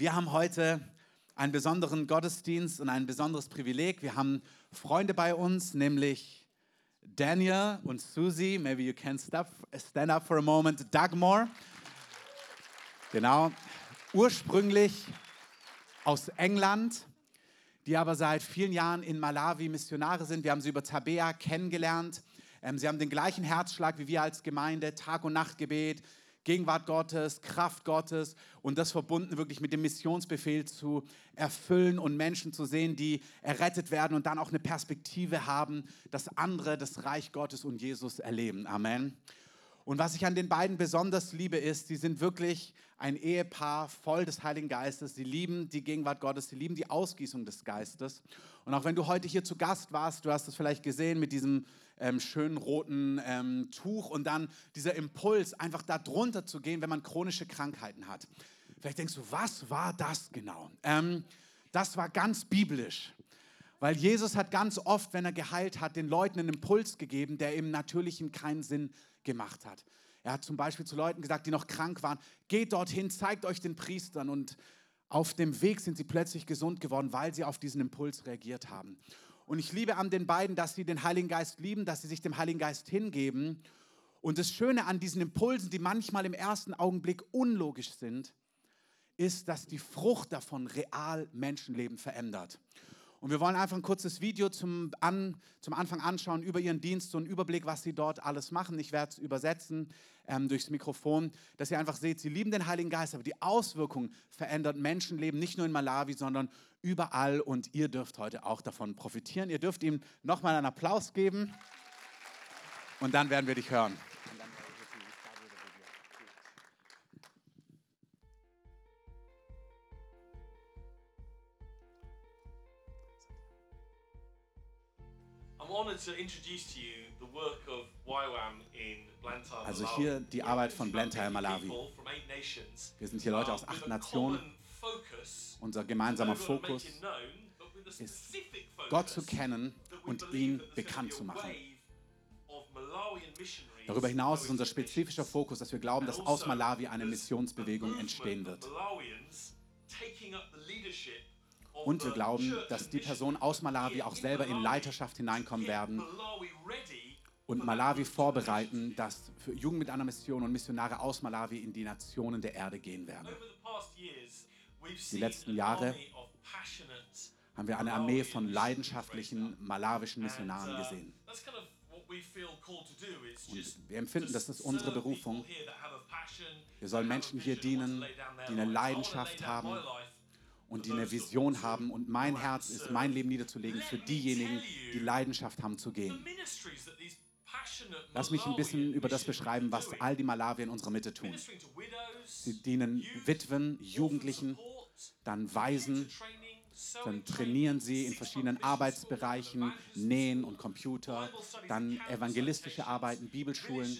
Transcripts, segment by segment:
Wir haben heute einen besonderen Gottesdienst und ein besonderes Privileg. Wir haben Freunde bei uns, nämlich Daniel und Susie. Maybe you can stand up for a moment. Dagmar. Genau. Ursprünglich aus England, die aber seit vielen Jahren in Malawi Missionare sind. Wir haben sie über Tabea kennengelernt. Ähm, sie haben den gleichen Herzschlag wie wir als Gemeinde, Tag- und Nachtgebet, Gegenwart Gottes, Kraft Gottes und das verbunden wirklich mit dem Missionsbefehl zu erfüllen und Menschen zu sehen, die errettet werden und dann auch eine Perspektive haben, dass andere das Reich Gottes und Jesus erleben. Amen. Und was ich an den beiden besonders liebe, ist, sie sind wirklich ein Ehepaar voll des Heiligen Geistes. Sie lieben die Gegenwart Gottes, sie lieben die Ausgießung des Geistes. Und auch wenn du heute hier zu Gast warst, du hast es vielleicht gesehen mit diesem ähm, schönen roten ähm, Tuch und dann dieser Impuls, einfach da drunter zu gehen, wenn man chronische Krankheiten hat. Vielleicht denkst du, was war das genau? Ähm, das war ganz biblisch. Weil Jesus hat ganz oft, wenn er geheilt hat, den Leuten einen Impuls gegeben, der im Natürlichen keinen Sinn gemacht hat. Er hat zum Beispiel zu Leuten gesagt, die noch krank waren, geht dorthin, zeigt euch den Priestern und auf dem Weg sind sie plötzlich gesund geworden, weil sie auf diesen Impuls reagiert haben. Und ich liebe an den beiden, dass sie den Heiligen Geist lieben, dass sie sich dem Heiligen Geist hingeben. Und das Schöne an diesen Impulsen, die manchmal im ersten Augenblick unlogisch sind, ist, dass die Frucht davon real Menschenleben verändert. Und wir wollen einfach ein kurzes Video zum, an, zum Anfang anschauen über ihren Dienst, so einen Überblick, was sie dort alles machen. Ich werde es übersetzen ähm, durchs Mikrofon, dass ihr einfach seht, sie lieben den Heiligen Geist, aber die Auswirkung verändert Menschenleben, nicht nur in Malawi, sondern überall und ihr dürft heute auch davon profitieren. Ihr dürft ihm nochmal einen Applaus geben und dann werden wir dich hören. Also hier die Arbeit von Blantyre Malawi. Wir sind hier Leute aus acht Nationen unser gemeinsamer Fokus ist, Gott zu kennen und ihn bekannt zu machen. Darüber hinaus ist unser spezifischer Fokus, dass wir glauben, dass aus Malawi eine Missionsbewegung entstehen wird. Und wir glauben, dass die Personen aus Malawi auch selber in Leiterschaft hineinkommen werden und Malawi vorbereiten, dass für Jugend mit einer Mission und Missionare aus Malawi in die Nationen der Erde gehen werden. Die letzten Jahre haben wir eine Armee von leidenschaftlichen malawischen Missionaren gesehen. Und wir empfinden, das ist unsere Berufung. Wir sollen Menschen hier dienen, die eine Leidenschaft haben und die eine Vision haben. Und mein Herz ist, mein Leben niederzulegen für diejenigen, die Leidenschaft haben zu gehen. Lass mich ein bisschen über das beschreiben, was all die Malawier in unserer Mitte tun. Sie dienen Witwen, Jugendlichen, dann Waisen, dann trainieren sie in verschiedenen Arbeitsbereichen, Nähen und Computer, dann evangelistische Arbeiten, Bibelschulen.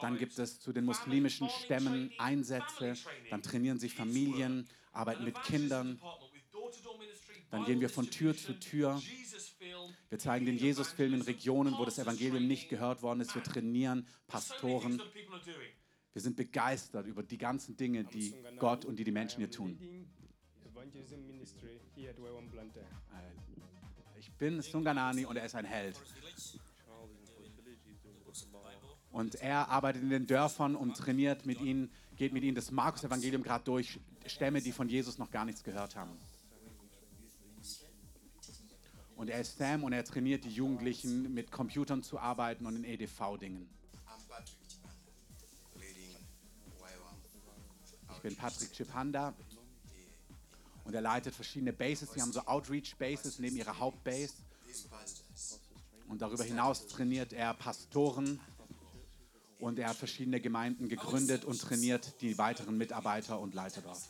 Dann gibt es zu den muslimischen Stämmen Einsätze, dann trainieren sie Familien, arbeiten mit Kindern. Dann gehen wir von Tür zu Tür. Wir zeigen den Jesus-Film in Regionen, wo das Evangelium nicht gehört worden ist. Wir trainieren Pastoren. Wir sind begeistert über die ganzen Dinge, die Gott und die die Menschen hier tun. Ich bin Sunganani und er ist ein Held. Und er arbeitet in den Dörfern und trainiert mit ihnen, geht mit ihnen das Markus-Evangelium gerade durch, Stämme, die von Jesus noch gar nichts gehört haben. Und er ist Sam und er trainiert die Jugendlichen, mit Computern zu arbeiten und in EDV-Dingen. Ich bin Patrick Chipanda und er leitet verschiedene Bases. Sie haben so Outreach-Bases neben ihrer Hauptbase. Und darüber hinaus trainiert er Pastoren und er hat verschiedene Gemeinden gegründet und trainiert die weiteren Mitarbeiter und Leiter dort.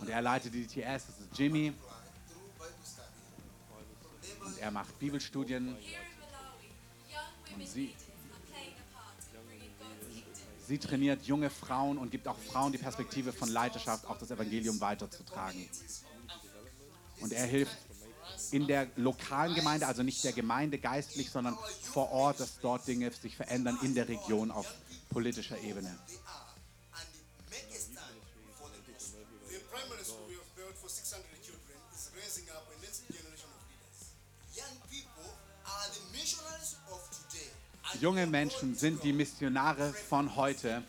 Und er leitet die TS, das ist Jimmy. Und er macht Bibelstudien. Und sie, sie trainiert junge Frauen und gibt auch Frauen die Perspektive von Leiterschaft, auch das Evangelium weiterzutragen. Und er hilft in der lokalen Gemeinde, also nicht der Gemeinde geistlich, sondern vor Ort, dass dort Dinge sich verändern in der Region auf politischer Ebene. they are and make a stand for the gospel. The primary school we have built for 600 children is raising up a next generation of leaders. Young people are the missionaries of today. And Junge Menschen sind die Missionare von heute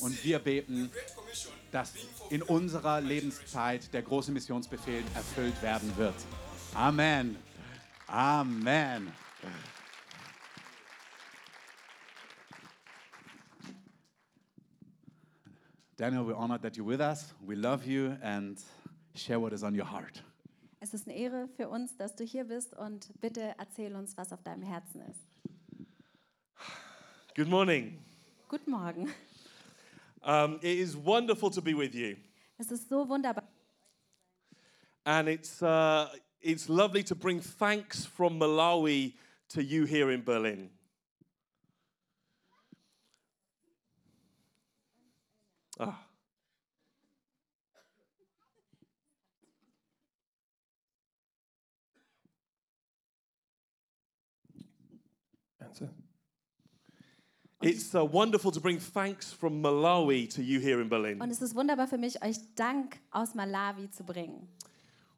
und wir beten, dass in unserer Lebenszeit der große Missionsbefehl erfüllt werden wird. Amen. Amen. Daniel, we're honored that you're with us. We love you and share what is on your heart. Es ist eine Ehre für uns, dass du hier bist und bitte erzähl uns, was auf deinem Herzen ist. Good morning. Guten Morgen. Um, it is wonderful to be with you. Es ist so wunderbar. And it's, uh, it's lovely to bring thanks from Malawi to you here in Berlin. Ah. Answer. It's uh, wonderful to bring thanks from Malawi to you here in Berlin. Und es ist wunderbar für mich, euch Dank aus Malawi zu bringen.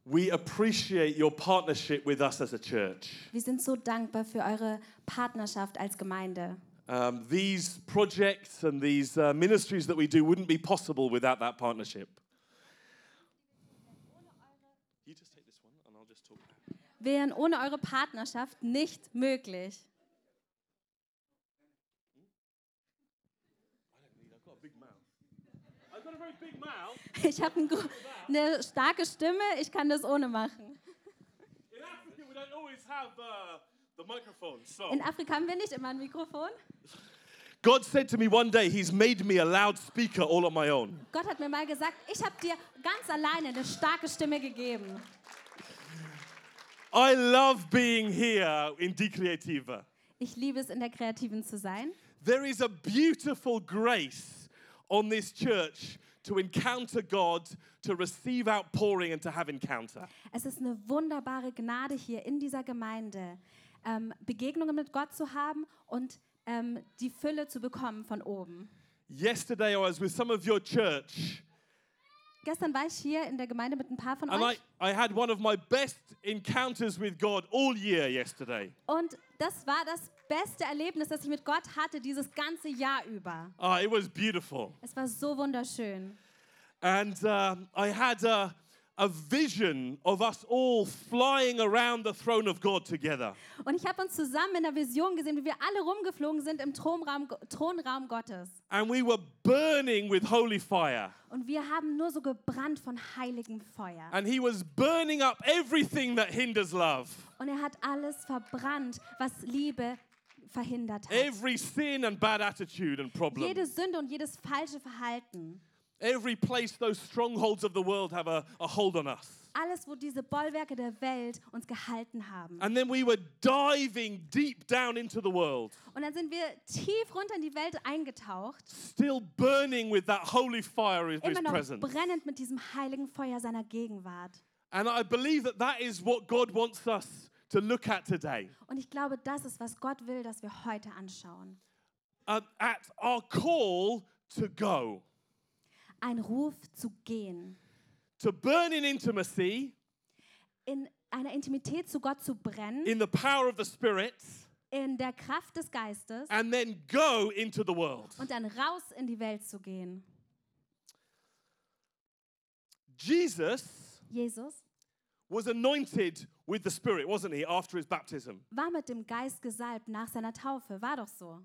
We appreciate your partnership with us as a church. Wir sind so dankbar für eure Partnerschaft als Gemeinde. Um, these projects and these uh, ministries that we do wouldn't be possible without that partnership. Wären ohne eure Partnerschaft nicht möglich. I've got a big mouth. I've got a very big mouth. Ich habe ein, eine starke Stimme, ich kann das ohne machen. In uh, In Afrika haben wir nicht immer ein Mikrofon. God said to me one day, He's made me a loudspeaker all on my own. Gott hat mir mal gesagt, ich habe dir ganz alleine eine starke Stimme gegeben. I love being here in Die Creativa. Ich liebe es, in der Kreativen zu sein. There is a beautiful grace on this church to encounter God, to receive outpouring, and to have encounter. Es ist eine wunderbare Gnade hier in dieser Gemeinde, ähm, Begegnungen mit Gott zu haben und ähm, die Fülle zu bekommen von oben. Yesterday, I was with some of your church, Gestern war ich hier in der Gemeinde mit ein paar von and I, euch I had one of my best encounters with God all year yesterday. und das war das beste Erlebnis, das ich mit Gott hatte dieses ganze Jahr über. Ah, it was beautiful. Es war so wunderschön. And um, I had a, a vision of us all flying around the throne of God together. Und ich habe uns zusammen in der Vision gesehen, wie wir alle rumgeflogen sind im Thronraum, Thronraum Gottes. And we were burning with holy fire. Und wir haben nur so gebrannt von heiligem Feuer. And He was burning up everything that hinders love. Und er hat alles verbrannt, was Liebe verhindert hat. Every sin and bad attitude and problem. Jede Sünde und jedes falsche Verhalten. Every place those strongholds of the world have a, a hold on us. Alles, wo diese Bollwerke der Welt uns gehalten haben. And then we were diving deep down into the world, Und dann sind wir tief runter in die Welt eingetaucht, still burning with that holy fire of His presence. brennend mit diesem heiligen Feuer seiner Gegenwart. And I believe that that is what God wants us to look at today. Und ich glaube, das ist, was Gott will, dass wir heute anschauen. Uh, at our call to go, Ein Ruf zu gehen, to burn in intimacy, in einer Intimität zu Gott zu brennen, in the power of the Spirit, in der Kraft des Geistes and then go into the world. und dann raus in die Welt zu gehen. Jesus Jesus was anointed with the Spirit, wasn't he, after his baptism? war mit dem Geist gesalbt nach seiner Taufe, war doch so.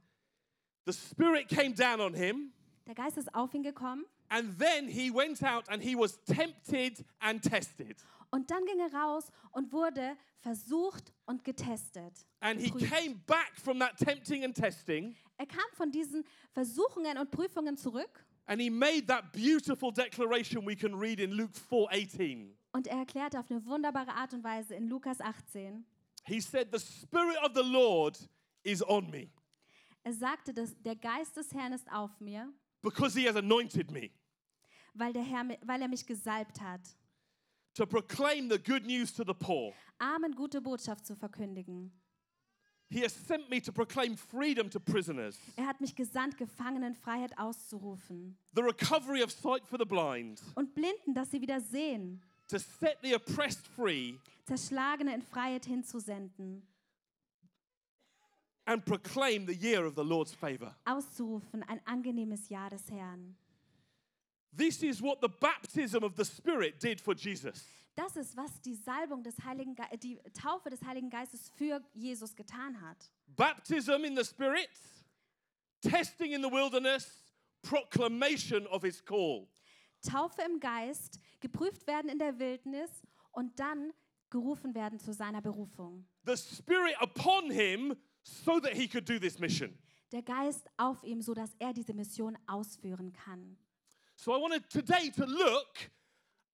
The Spirit came down on him, Der Geist ist auf ihn gekommen and then he went out and he was tempted and tested. und dann ging er raus und wurde versucht und getestet. And he came back from that tempting and testing, Er kam von diesen Versuchungen und Prüfungen zurück and he made that beautiful declaration we can read in Luke 4:18. Und er erklärte auf eine wunderbare Art und Weise in Lukas 18. He said, "The Spirit of the Lord is on me Er sagte, dass der Geist des Herrn ist auf mir, because he has anointed me weil, der Herr, mi- weil er mich gesalbt hat, to proclaim the good news to the poor. Armen gute Botschaft zu verkündigen. He has sent me to proclaim freedom to prisoners, Er hat mich gesandt, Gefangenenfreiheit auszurufen the recovery of sight for the blind, und Blinden, dass sie wieder sehen, to set the oppressed free, Zerschlagene in Freiheit hinzusenden, and proclaim the year of the Lord's favor. auszurufen, ein angenehmes Jahr des Herrn. This is what the baptism of the Spirit did for Jesus. Das ist, was die Salbung des Heiligen Ge die Taufe des Heiligen Geistes für Jesus getan hat. Baptism in the Spirit, testing in the wilderness, proclamation of his call. Taufe im Geist, geprüft werden in der Wildnis und dann gerufen werden zu seiner Berufung. The Spirit upon him so that he could do this mission. Der Geist auf ihm, so dass er diese Mission ausführen kann. So I wanted today to look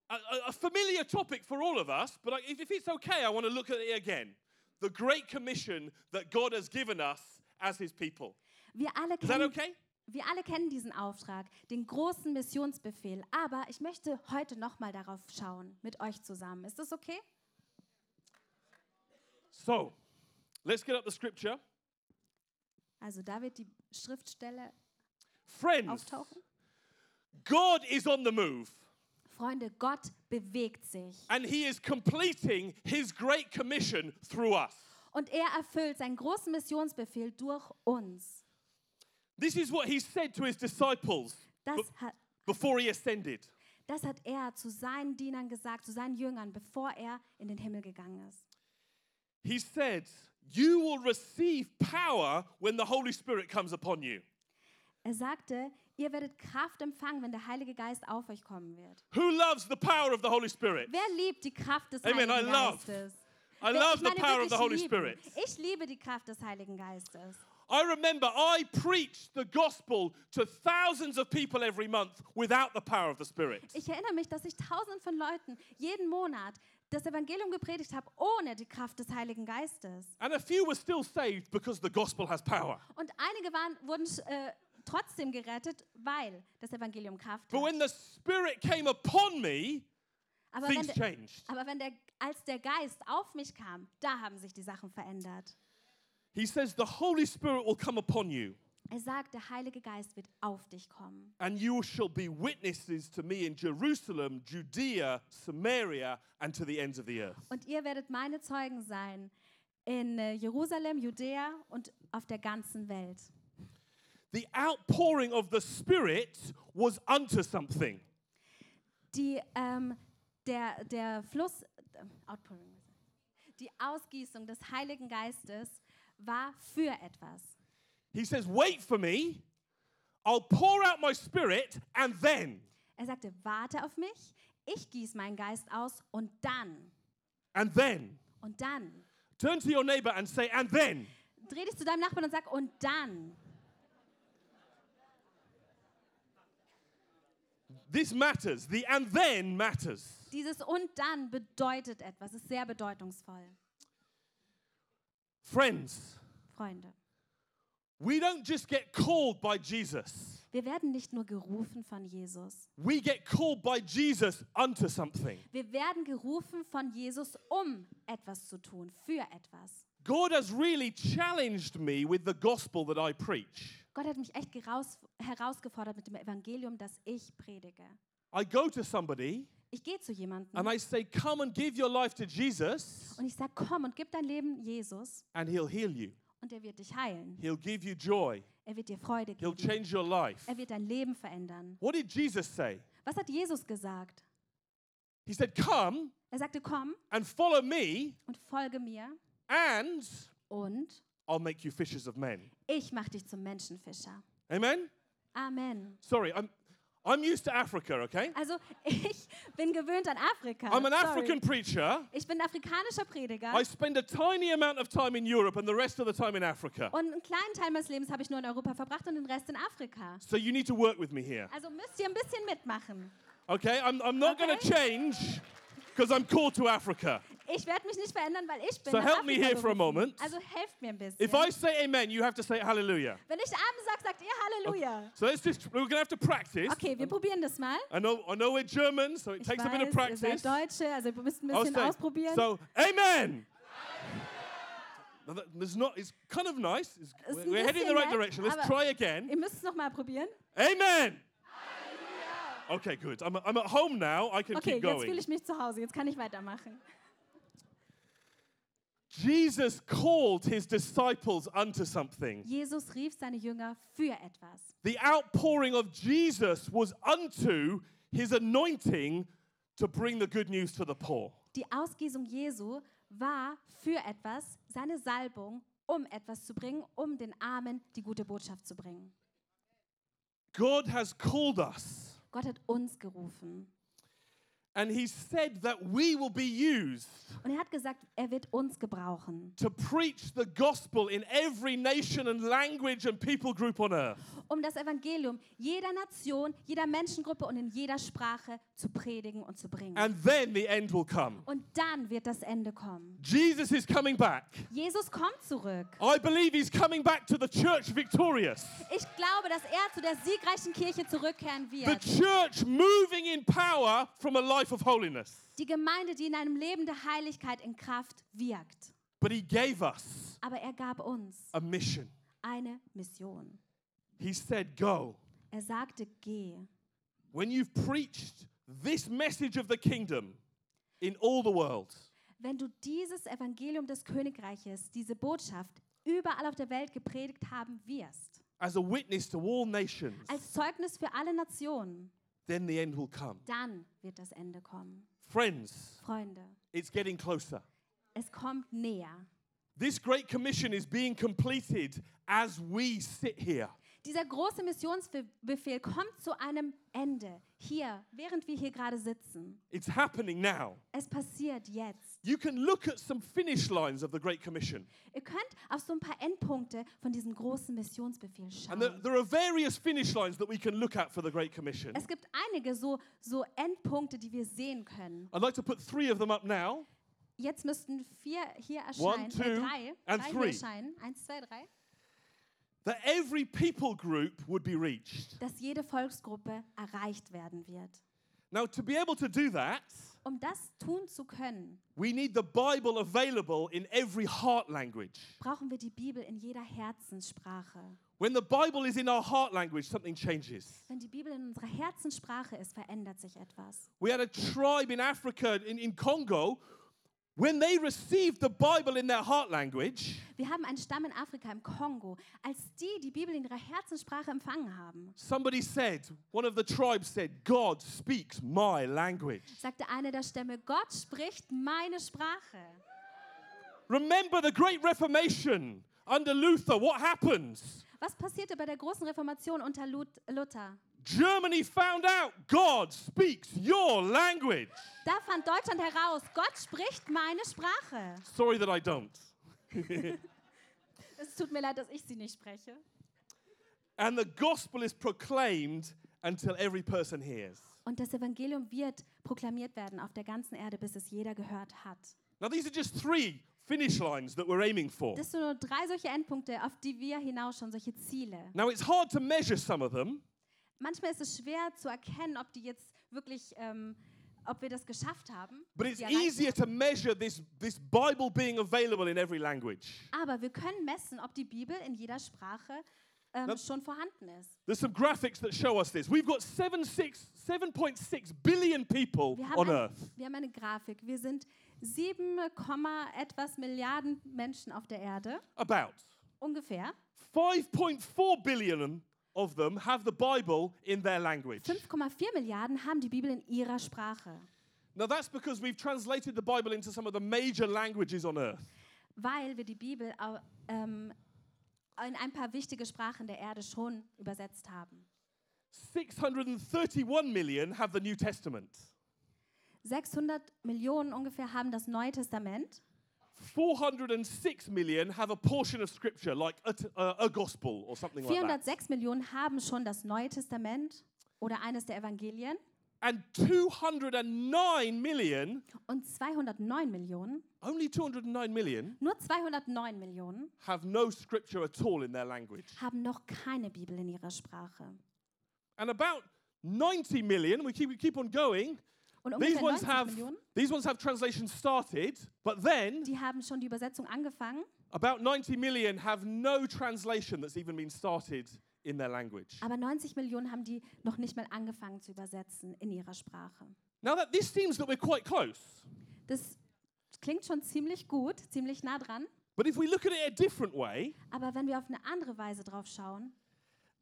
a, a- familiar topic for all of us, but if, it's okay, I want to look at it again. The Great Commission that God has given us as His people. Wir alle Is that okay? Wir alle kennen diesen Auftrag, den großen Missionsbefehl. Aber ich möchte heute nochmal darauf schauen, mit euch zusammen. Ist das okay? So let's get up the scripture. Also da wird die Schriftstelle Friends, auftauchen. God is on the move Freunde, Gott bewegt sich. and He is completing His Great Commission through us. Und er erfüllt seinen großen Missionsbefehl durch uns. This is what He said to His disciples Das hat, before He ascended. das hat er zu seinen Dienern gesagt, zu seinen Jüngern, bevor er in den Himmel gegangen ist. He said, You will receive power when the Holy Spirit comes upon you. Er sagte, ihr werdet Kraft empfangen, wenn der Heilige Geist auf euch kommen wird. Who loves the power of the Holy Spirit? Wer liebt die Kraft des Amen, Heiligen I love- Geistes? I Wer- love the power of the wirklich Holy lieben. Spirit. Ich liebe die Kraft des Heiligen Geistes. I remember I preached the gospel to thousands of people every month without the power of the Spirit. Ich erinnere mich, dass ich tausenden von Leuten jeden Monat das Evangelium gepredigt habe, ohne die Kraft des Heiligen Geistes. And a few were still saved because the gospel has power. Und einige waren, wurden äh, trotzdem gerettet, weil das Evangelium Kraft But hat. when the Spirit came upon me, Aber wenn, things der, changed. aber wenn der, als der Geist auf mich kam, da haben sich die Sachen verändert. He says, The Holy Spirit will come upon you, Er sagt, der Heilige Geist wird auf dich kommen. and you shall be witnesses to me in Jerusalem, Judea, Samaria, and to the ends of the earth. Und ihr werdet meine Zeugen sein in äh, Jerusalem, Judäa und auf der ganzen Welt. The outpouring of the Spirit was unto something. Die, ähm, der, der Fluss, äh, Outpouring, die Ausgießung des Heiligen Geistes war für etwas. He says, Wait for me, I'll pour out my Spirit, and then, Er sagte, warte auf mich, ich gieße meinen Geist aus und dann, and then. und dann. Turn to your neighbor and say, And then. Dreh dich zu deinem Nachbarn und sag, und dann. This matters. The and then matters. Dieses und dann bedeutet etwas, ist sehr bedeutungsvoll. Friends, Freunde, we don't just get called by Jesus, wir werden nicht nur gerufen von Jesus, we get called by Jesus unto something. wir werden gerufen von Jesus, um etwas zu tun, für etwas. God has really challenged me with the gospel that I preach. Gott hat mich echt herausgefordert mit dem Evangelium, das ich predige. I go to somebody Ich gehe zu jemandem and I say, Come and give your life to Jesus, und ich sage, komm und gib dein Leben Jesus and he'll heal you. und er wird dich heilen. He'll give you joy. Er wird dir Freude He'll geben. change your life. Er wird dein Leben verändern. What did Jesus say? Was hat Jesus gesagt? He said, Come Er sagte, komm and follow me, und folge mir and und I'll make you fishers of men. ich mache dich zum Menschenfischer. Amen? Amen. Sorry, I'm, I'm used to Africa, okay? Also ich bin gewöhnt an Afrika. I'm an Sorry. African preacher. Ich bin afrikanischer Prediger. I spend a tiny amount of time in Europe and the rest of the time in Africa. Und einen kleinen Teil meines Lebens habe ich nur in Europa verbracht und den Rest in Afrika. So you need to work with me here. Also müsst ihr ein bisschen mitmachen. Okay? I'm, I'm not going to Okay. change because I'm called to Africa. Ich werde mich nicht verändern, weil ich bin So help me here for a moment. Also helft mir ein bisschen. If I say amen, you have to say hallelujah. Wenn ich Amen sage, sagt ihr Halleluja. So let's just, we're going to have to practice. Okay, wir um, probieren das mal. I know, I know we're German, so it Ich takes a bit of weiß, ihr practice. seid Deutsche, also wir müssen ein bisschen say, ausprobieren. so, amen. There's not, it's kind of nice. It's, we're heading in the right nett, direction. Let's try again. Ihr müsst es nochmal probieren. Amen. Okay, good. I'm, I'm at home now. I can Okay, keep jetzt going. fühle ich mich zu Hause. Jetzt kann ich weitermachen. Jesus called his disciples unto something. Jesus rief seine Jünger für etwas. The outpouring of Jesus was unto his anointing to bring the good news to the poor. Die Ausgießung Jesu war für etwas, seine Salbung, um etwas zu bringen, um den Armen die gute Botschaft zu bringen. God has called us, Gott hat uns gerufen. And he said that we will be used Und er hat gesagt, er wird uns gebrauchen, to preach the gospel in every nation and language and people group on earth. um das Evangelium jeder Nation, jeder Menschengruppe und in jeder Sprache zu predigen und zu bringen. And then the end will come. Und dann wird das Ende kommen. Jesus is coming back. Jesus kommt zurück. I believe he's coming back to the church victorious. Ich glaube, dass er zu der siegreichen Kirche zurückkehren The wird. church moving in power from a life of holiness. Die Gemeinde, die in einem Leben der Heiligkeit in Kraft wirkt. But he gave us Aber er gab uns a mission. eine Mission. He said, Go. Er sagte, geh. When you've preached this message of the kingdom in all the world, Wenn du dieses Evangelium des Königreiches, diese Botschaft überall auf der Welt gepredigt haben wirst, as a witness to all nations, als Zeugnis für alle Nationen, then the end will come. dann wird das Ende kommen. Friends, Freunde, it's getting closer. es kommt näher. This great commission is being completed as we sit here. Dieser große Missionsbefehl kommt zu einem Ende, hier, während wir hier gerade sitzen. It's happening now. Es passiert jetzt. You can look at some finish lines of the Great Commission. Ihr könnt auf so ein paar Endpunkte von diesem großen Missionsbefehl And schauen. there, there are various finish lines that we can look at for the Great Commission. Es gibt einige so, so Endpunkte, die wir sehen können. I'd like to put three of them up now. Jetzt müssten vier hier One, erscheinen, two, äh, drei, and drei three. hier erscheinen. Eins, zwei, drei. That every people group would be reached. Dass jede Volksgruppe erreicht werden wird. Now, to be able to do that, Um das tun zu können, we need the Bible available in every heart language. brauchen wir die Bibel in jeder Herzenssprache. When the Bible is in our heart language, something changes. Wenn die Bibel in unserer Herzenssprache ist, verändert sich etwas. We had a tribe in Africa, in, in Congo, when they received the Bible in their heart language, Wir haben einen Stamm in Afrika, im Kongo. Als die die Bibel in ihrer Herzenssprache empfangen haben, somebody said, one of the tribes said, God speaks my language. sagte eine der Stämme, Gott spricht meine Sprache. Remember the Great Reformation under Luther, what happens? Was passierte bei der großen Reformation unter Lut- Luther? Germany found out God speaks your language. Da fand Deutschland heraus, Gott spricht meine Sprache. Sorry that I don't. Es tut mir leid, dass ich sie nicht spreche. And the gospel is proclaimed until every person hears. Und das Evangelium wird proklamiert werden auf der ganzen Erde, bis es jeder gehört hat. Now, these are just three finish lines that we're aiming for. Das sind nur drei solche Endpunkte, auf die wir hinausschauen, solche Ziele. Now, it's hard to measure some of them, Manchmal ist es schwer zu erkennen, ob die jetzt wirklich, ähm, ob wir das geschafft haben. but it's easier to measure this, this Bible being available in every language. Aber wir können messen, ob die Bibel in jeder Sprache ähm, Na- schon vorhanden ist. There's some graphics that show us this. We've got seven, six, 7.6 billion people Wir haben, on ein, earth. wir haben eine Grafik. Wir sind 7, Komma etwas Milliarden Menschen auf der Erde, About ungefähr. 5.4 billion of them have the Bible in their language. 5,4 Milliarden haben die Bibel in ihrer Sprache, Now, that's because we've translated the Bible into some of the major languages on earth. weil wir die Bibel ähm, in ein paar wichtige Sprachen der Erde schon übersetzt haben. 631 million have the New Testament. 600 Millionen ungefähr haben das Neue Testament. 406 million have a portion of scripture, like a, uh, a gospel or something like that. 406 Millionen haben schon das Neue Testament oder eines der Evangelien. And 209 million, Und 209 Millionen, only 209 million, nur 209 Millionen, have no scripture at all in their language. haben noch keine Bibel in ihrer Sprache. And about 90 million, we keep, we keep on going, Und these ones, 90 have, Millionen, these ones have translation started, but then die haben schon die Übersetzung angefangen, About 90 million have no translation that's even been started in their language. Aber 90 Millionen haben die noch nicht mal angefangen zu übersetzen in ihrer Sprache. Now that this seems that we're quite close. Das klingt schon ziemlich gut, ziemlich nah dran. But if we look at it a different way, Aber wenn wir auf eine andere Weise drauf schauen,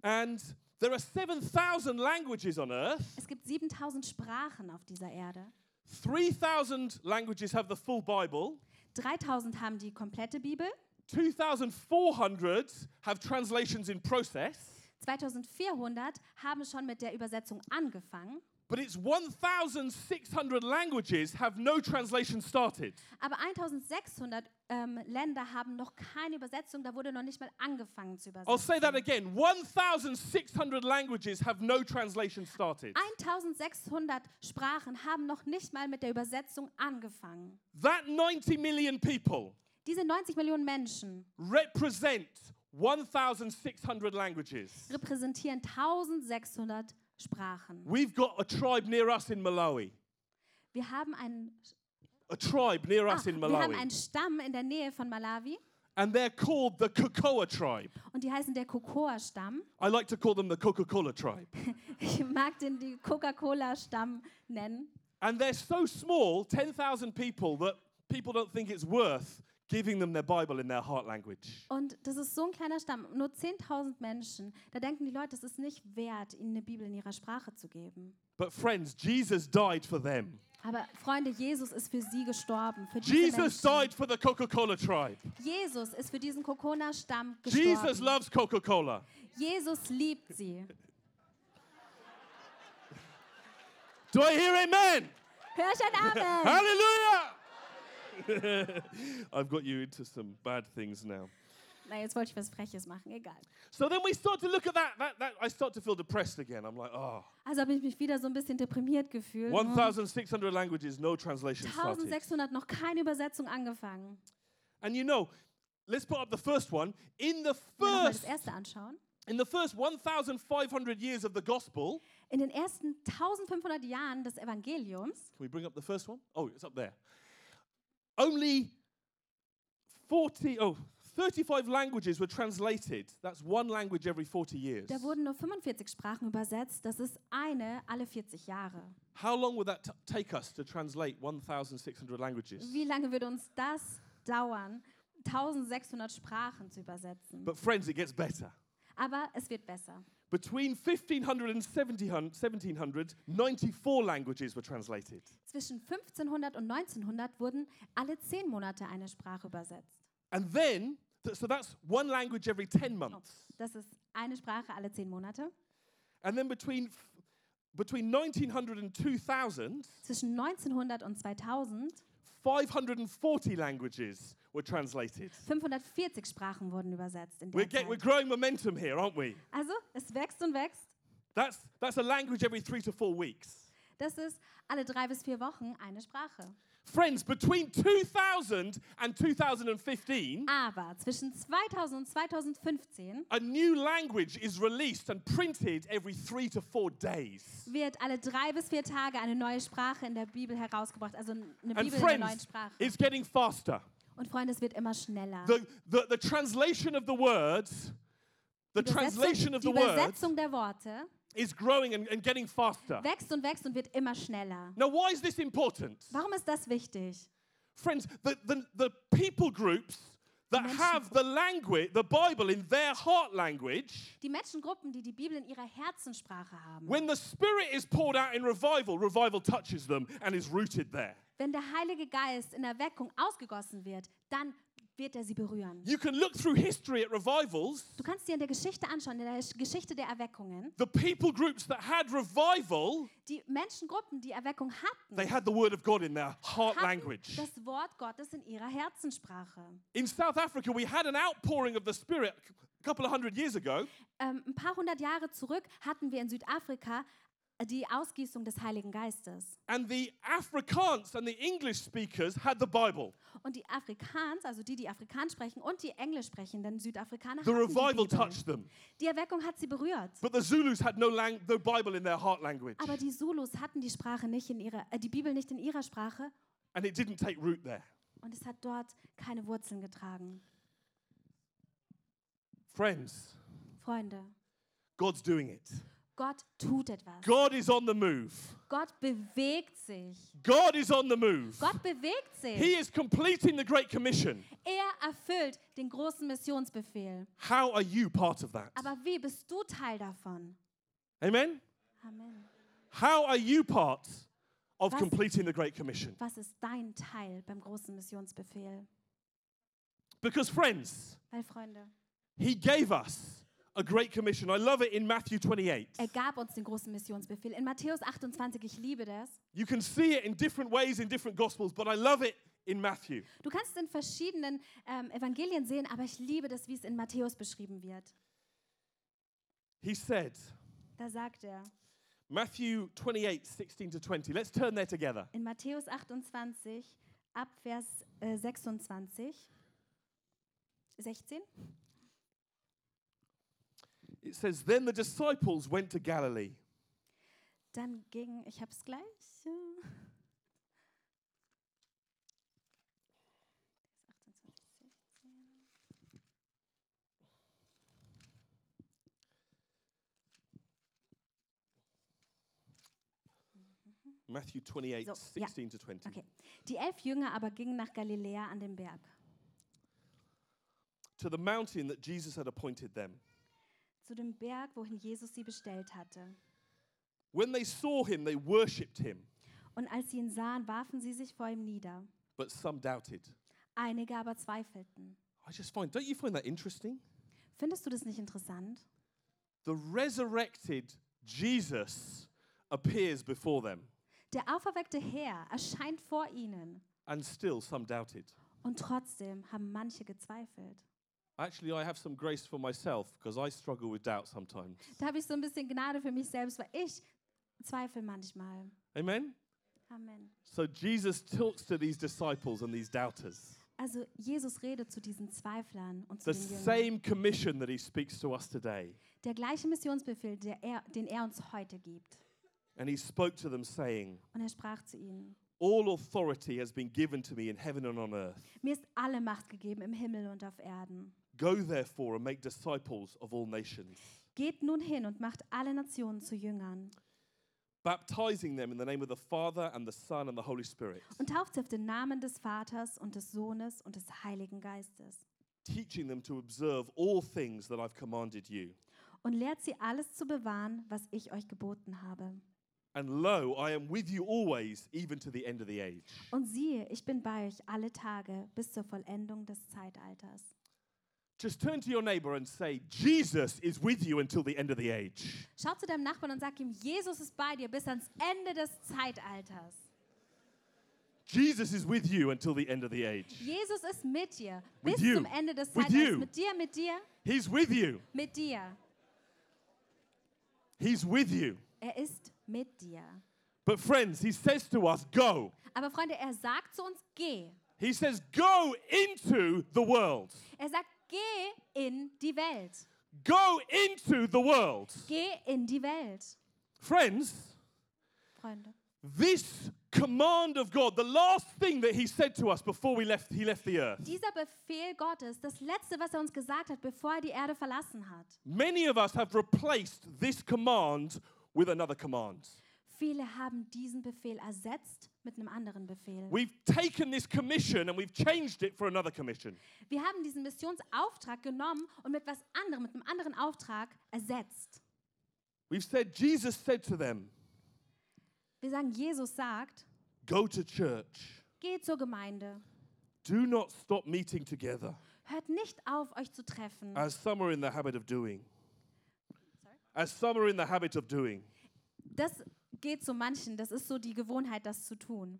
and there are 7,000 languages on earth, es gibt 7000 Sprachen auf dieser Erde. 3,000 languages have the full Bible, 3000 haben die komplette Bibel, 2,400 have translations in process, 2400 haben schon mit der Übersetzung angefangen, but it's 1,600 languages have no translation started. aber 1600 ähm, Länder haben noch keine Übersetzung, da wurde noch nicht mal angefangen zu I'll say that übersetzen. again 1,600 languages have no translation started. 1600 Sprachen haben noch nicht mal mit der Übersetzung angefangen. That 90 million people Diese 90 Millionen Menschen represent 1,600 languages. repräsentieren 1600 Sprachen. We've got a tribe near us in Malawi. Wir haben einen, A tribe near ah, us in wir haben Malawi. einen Stamm in der Nähe von Malawi And they're called the Kokoa tribe. und die heißen der Cocoa-Stamm. I like to call them the Coca Cola tribe. Ich mag den die Coca-Cola-Stamm nennen. And they're so small 10,000 people that people don't think it's worth giving them their Bible in their heart language. Und das ist so ein kleiner Stamm, nur 10.000 Menschen. Da denken die Leute, es ist nicht wert, ihnen eine Bibel in ihrer Sprache zu geben. But friends, Jesus died for them. Aber Freunde, Jesus ist für sie gestorben. Für Jesus Menschen. died for the Coca Cola tribe. Jesus ist für diesen Kokona-Stamm gestorben. Jesus loves Coca Cola. Jesus liebt sie. Do I hear amen? Hör ich ein Amen. Hallelujah! I've got you into some bad things now. Na, jetzt wollte ich was Freches machen, egal. So then we start to look at that, that, that I start to feel depressed again. I'm like, oh, Also habe ich mich wieder so ein bisschen deprimiert gefühlt. Hm. 1,600 languages, no translation started. 1600 noch keine Übersetzung angefangen. And you know, let's put up the first one. In the nochmal das first, erste anschauen. in the first 1,500 years of the gospel, In den ersten 1500 Jahren des Evangeliums, can we bring up the first one? Oh, it's up there. Only 40, oh, 35 languages were translated. That's one language every 40 years. da wurden nur 45 Sprachen übersetzt. Das ist eine alle 40 Jahre. How long would that take us to translate 1,600 languages? Wie lange würde uns das dauern, 1600 Sprachen zu übersetzen? But friends, it gets better. Aber es wird besser. Between 1500 and 1700, 1700, 94 languages were translated. Zwischen 1500 und 1900 wurden alle zehn Monate eine Sprache übersetzt. And then, th- so that's one language every 10 months. Das ist eine Sprache alle zehn Monate. And then between, between 1900 and 2000, Zwischen 1900 und 2000 540 languages were translated. 540 Sprachen wurden übersetzt in der We're, get, we're growing momentum here, aren't we? Also, es wächst und wächst. That's, that's a language every three to four weeks. Das ist alle drei bis vier Wochen eine Sprache. Friends, between 2000 and 2015, Aber zwischen 2000 und 2015 a new language is released and printed every three to four days. wird alle drei bis vier Tage eine neue Sprache in der Bibel herausgebracht. Also eine And Bibel in der neuen friends, Sprache. it's getting faster. Und Freunde, es wird immer schneller. The, the, the translation of the words, the Die translation of die the words Übersetzung der Worte is growing and, and getting faster. wächst und wächst und wird immer schneller. Now, why is this important? Warum ist das wichtig? Friends, the, the, the people groups that Menschen- have the language, the Bible in their heart language, Die Menschengruppen, die die Bibel in ihrer Herzenssprache haben. when the Spirit is poured out in revival, revival touches them and is rooted there. Wenn der Heilige Geist in Erweckung ausgegossen wird, dann wird er sie berühren. You can look through history at revivals. Du kannst dir in der Geschichte anschauen, in der Geschichte der Erweckungen, The people groups that had revival, die Menschengruppen, die Erweckung hatten, they had the Word of God in their heart hatten language. das Wort Gottes in ihrer Herzenssprache. In South Africa, we had an outpouring of the Spirit a couple of hundred years ago, Ähm, ein paar hundert Jahre zurück hatten wir in Südafrika die Ausgießung des Heiligen Geistes. and the Afrikaans and the English speakers had the Bible. Und die Afrikaans, also die, die Afrikaans sprechen und die Englisch sprechenden Südafrikaner, The hatten revival die, Bibel. touched them. die Erweckung hat sie berührt. But the Zulus had no, lang- no Bible in their heart language. Aber die Zulus hatten die Sprache nicht in ihrer, äh, die Bibel nicht in ihrer Sprache And it didn't take root there. und es hat dort keine Wurzeln getragen. Friends, Freunde, God's doing it. Gott tut etwas. God is on the move. Gott bewegt sich. God is on the move. Gott bewegt sich. He is completing the Great Commission. Er erfüllt den großen Missionsbefehl. How are you part of that? Aber wie bist du Teil davon? Amen? Amen. How are you part of Was- completing the Great Commission? Was ist dein Teil beim großen Missionsbefehl? Because, friends, Weil, Freunde, He gave us a Great Commission. I love it in Matthew 28. er gab uns den großen Missionsbefehl. In Matthäus 28, ich liebe das. You can see it in different ways in different Gospels, but I love it in Matthew. Du kannst es in verschiedenen ähm, Evangelien sehen, aber ich liebe das, wie es in Matthäus beschrieben wird. He said, Da sagt er, Matthew 28, 16 to 20. Let's turn there together. in Matthäus 28, ab Vers äh, 26, 16, It says, Then the disciples went to Galilee. dann ging, ich hab's gleich. Matthew 28, So, ja. to 20. Okay. Die elf Jünger aber gingen nach Galiläa an den Berg, To the mountain that Jesus had appointed them. Zu dem Berg, wohin Jesus sie bestellt hatte. When they saw him, they worshipped him, Und als sie ihn sahen, warfen sie sich vor ihm nieder. but some doubted. Einige aber zweifelten. I just find, don't you find that interesting? Findest du das nicht interessant? The resurrected Jesus appears before them, Der auferweckte Herr erscheint vor ihnen and still some doubted. und trotzdem haben manche gezweifelt. Actually, I have some grace for myself because I struggle with doubt sometimes. Da habe ich so ein bisschen Gnade für mich selbst, weil ich zweifle manchmal. Amen? Amen. So Jesus talks to these disciples and these doubters. Also Jesus redet zu diesen Zweiflern und zu The den Jüngern. same commission that he speaks to us today. Der gleiche Missionsbefehl, der er, den er uns heute gibt. And he spoke to them, saying, Und er sprach zu ihnen, All authority has been given to me in heaven and on earth. mir ist alle Macht gegeben im Himmel und auf Erden. Go therefore and make disciples of all nations, Geht nun hin und macht alle Nationen zu Jüngern baptizing them in the name of the Father and the Son and the Holy Spirit, und tauft sie auf den Namen des Vaters und des Sohnes und des Heiligen Geistes teaching them to observe all things that I've commanded you. und lehrt sie alles zu bewahren, was ich euch geboten habe. And lo, I am with you always, even to the end of the age. Und siehe, ich bin bei euch alle Tage bis zur Vollendung des Zeitalters. Just turn to your neighbor and say, Jesus is with you until the end of the age. Schau zu deinem Nachbarn und sag ihm, Jesus ist bei dir bis ans Ende des Zeitalters. Jesus is with you until the end of the age. Jesus ist mit dir With bis you. zum Ende des With Zeitalters. you. Mit dir, mit dir, He's with you. mit dir. He's with you. Er ist mit dir. But friends, he says to us, go. Aber Freunde, er sagt zu uns, geh. He says, go into the world. Er sagt, geh in die Welt. Go into the world. Geh in die Welt. Friends, Freunde, this command of God, the last thing that he said to us before we left, he left the earth. dieser Befehl Gottes, das Letzte, was er uns gesagt hat, bevor er die Erde verlassen hat. Many of us have replaced this command with another command. Viele haben diesen Befehl ersetzt mit einem anderen Befehl. We've taken this commission and we've changed it for another commission. Wir haben diesen Missionsauftrag genommen und mit was anderem, mit einem anderen Auftrag ersetzt. We've said, Jesus said to them, Wir sagen, Jesus sagt, go to church. geht zur Gemeinde. Do not stop meeting together, Hört nicht auf, euch zu treffen. as some are in the habit of doing. As some are in the habit of doing. Das geht zu manchen, das ist so die Gewohnheit, das zu tun.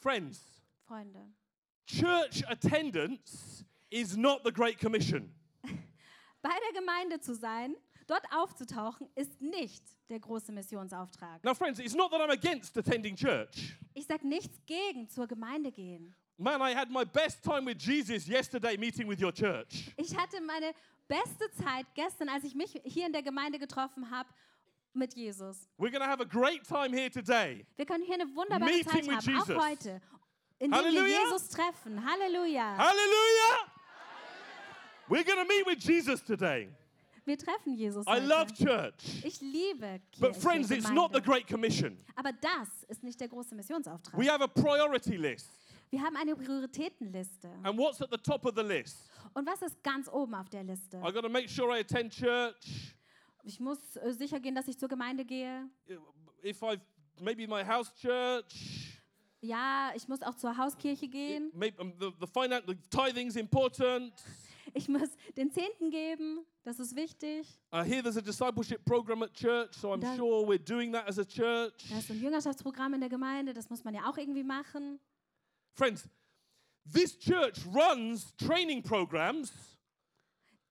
Friends, Freunde, church attendance is not the Great Commission. bei der Gemeinde zu sein, dort aufzutauchen, ist nicht der große Missionsauftrag. Now, friends, it's not that I'm against attending church. Ich sage nichts gegen zur Gemeinde gehen. Man, I had my best time with Jesus yesterday meeting with your church. Ich hatte meine beste Zeit gestern, als ich mich hier in der Gemeinde getroffen habe mit Jesus. We're going to have a great time here today. Wir können hier eine wunderbare Meeting Zeit with haben, auch Jesus. heute, indem wir Halleluja. Jesus treffen. Halleluja. Hallelujah! We're going to meet with Jesus today. Wir treffen Jesus I heute. love church. ich liebe Kirche, But friends, it's not the. Great Commission. Aber das ist nicht der große Missionsauftrag. We have a priority list. Wir haben eine Prioritätenliste. And what's at the top of the list? Und was ist ganz oben auf der Liste? I got to make sure I attend church. Ich muss äh, sicher gehen, dass ich zur Gemeinde gehe. If I've maybe my house church, Ja, ich muss auch zur Hauskirche gehen. maybe um, the, the finance, the tithing's important. Ich muss den Zehnten geben. Das ist wichtig. I hear there's a discipleship program at church, so I'm Da- sure we're doing that as a church. Da ist so ein Jüngerschaftsprogramm in der Gemeinde. Das muss man ja auch irgendwie machen. Friends, this church runs training programs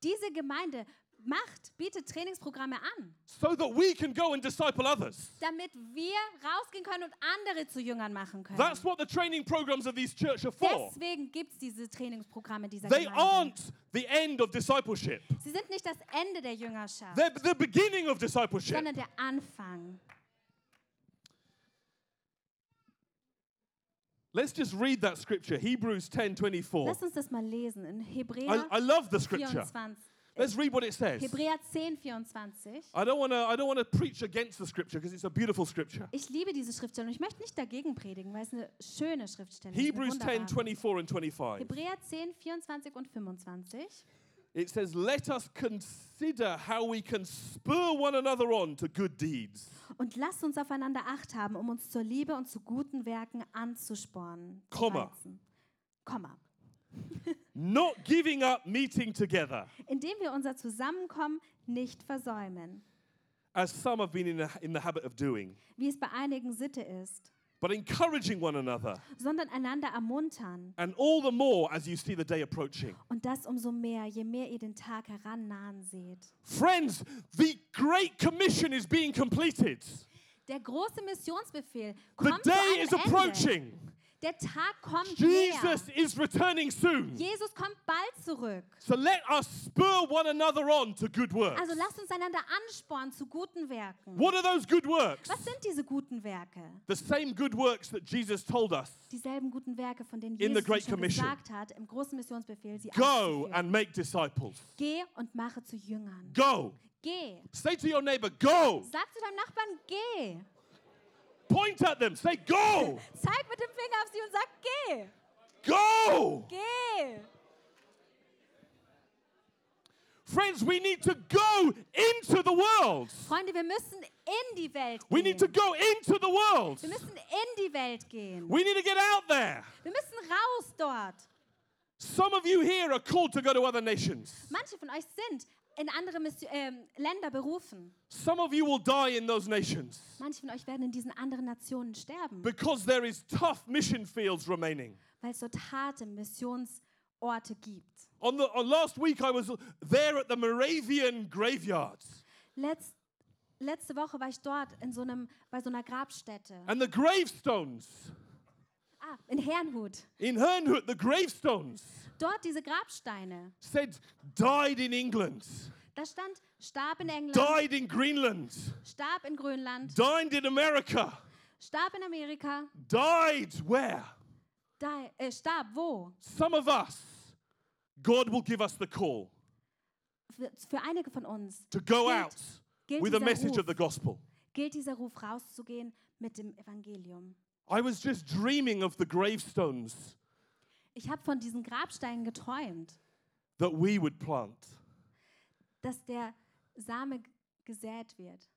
Diese Gemeinde macht, bietet Trainingsprogramme an, so that we can go and disciple others. damit wir rausgehen können und andere zu Jüngern machen können. That's what the training programs of these church are for. Deswegen gibt es diese Trainingsprogramme dieser They Gemeinde. aren't the end of discipleship. Sie sind nicht das Ende der Jüngerschaft, They're the beginning of discipleship. sondern der Anfang. Let's just read that scripture, Hebrews 10 24. Lass uns das mal lesen in I, Hebräer I love the scripture. 24. Let's read what it says. Hebräer 10, 24. I don't want to I don't want to preach against the scripture because it's a beautiful scripture. Ich liebe diese Schriftstelle und ich möchte nicht dagegen predigen, weil es eine schöne Schriftstelle ist. Hebrews 10 wunderbare. 24 and 25. Hebräer 10, 24 und 25. It says, Let us consider how we can spur one another on to good deeds. Und lasst uns aufeinander Acht haben, um uns zur Liebe und zu guten Werken anzuspornen. zu Komma. Komma. Not giving up meeting together, Indem wir unser Zusammenkommen nicht versäumen, as some have been in the, in the habit of doing, wie es bei einigen Sitte ist, but encouraging one another, sondern einander ermuntern. and all the more as you see the day approaching. Und das umso mehr, je mehr ihr den Tag herannahen seht. Friends, the Great Commission is being completed. Der große Missionsbefehl The kommt zu day is Ende. Der Tag kommt Jesus näher. is returning soon. Jesus kommt bald zurück. So let us spur one another on to good works. Also lasst uns einander anspornen zu guten Werken. What are those good works? Was sind diese guten Werke? The same good works that Jesus told us Dieselben guten Werke, von denen In the Jesus Great uns gesagt hat, im großen Missionsbefehl, sie go and make disciples. Geh und mache zu Jüngern. Go. Geh. Say to your neighbor, go. Sag zu deinem Nachbarn, geh. Point at them. Say, go. Zeig mit dem Finger auf sie und sag, geh. Go. Geh. Friends, we need to go into the world. Freunde, wir müssen in die Welt gehen. We need to go into the world. Wir müssen in die Welt gehen. We need to get out there. Wir müssen raus dort. Some of you here are called to go to other nations. Manche von euch sind in andere Mission, ähm, Länder berufen. Some of you will die in those nations Manche von euch werden in diesen anderen Nationen sterben, because there is tough mission fields remaining. weil es dort harte Missionsorte gibt. On the on last week, I was there at the Moravian graveyard, Letz, letzte Woche war ich dort in so einem, bei so einer Grabstätte. and the gravestones In Herrnhut. in Hernhut, the gravestones Dort diese Grabsteine. said died in England, Da stand, starb in England, died in Greenland, starb in Grönland, died in America, starb in Amerika, died where? da, äh, starb wo? Some of us, God will give us the call Für, für einige von uns to go gilt, out gilt, with a message Ruf, of the gospel. gilt dieser Ruf rauszugehen mit dem Evangelium. I was just dreaming of the gravestones Ich habe von diesen Grabsteinen geträumt, that we would plant. dass der Same g- gesät wird.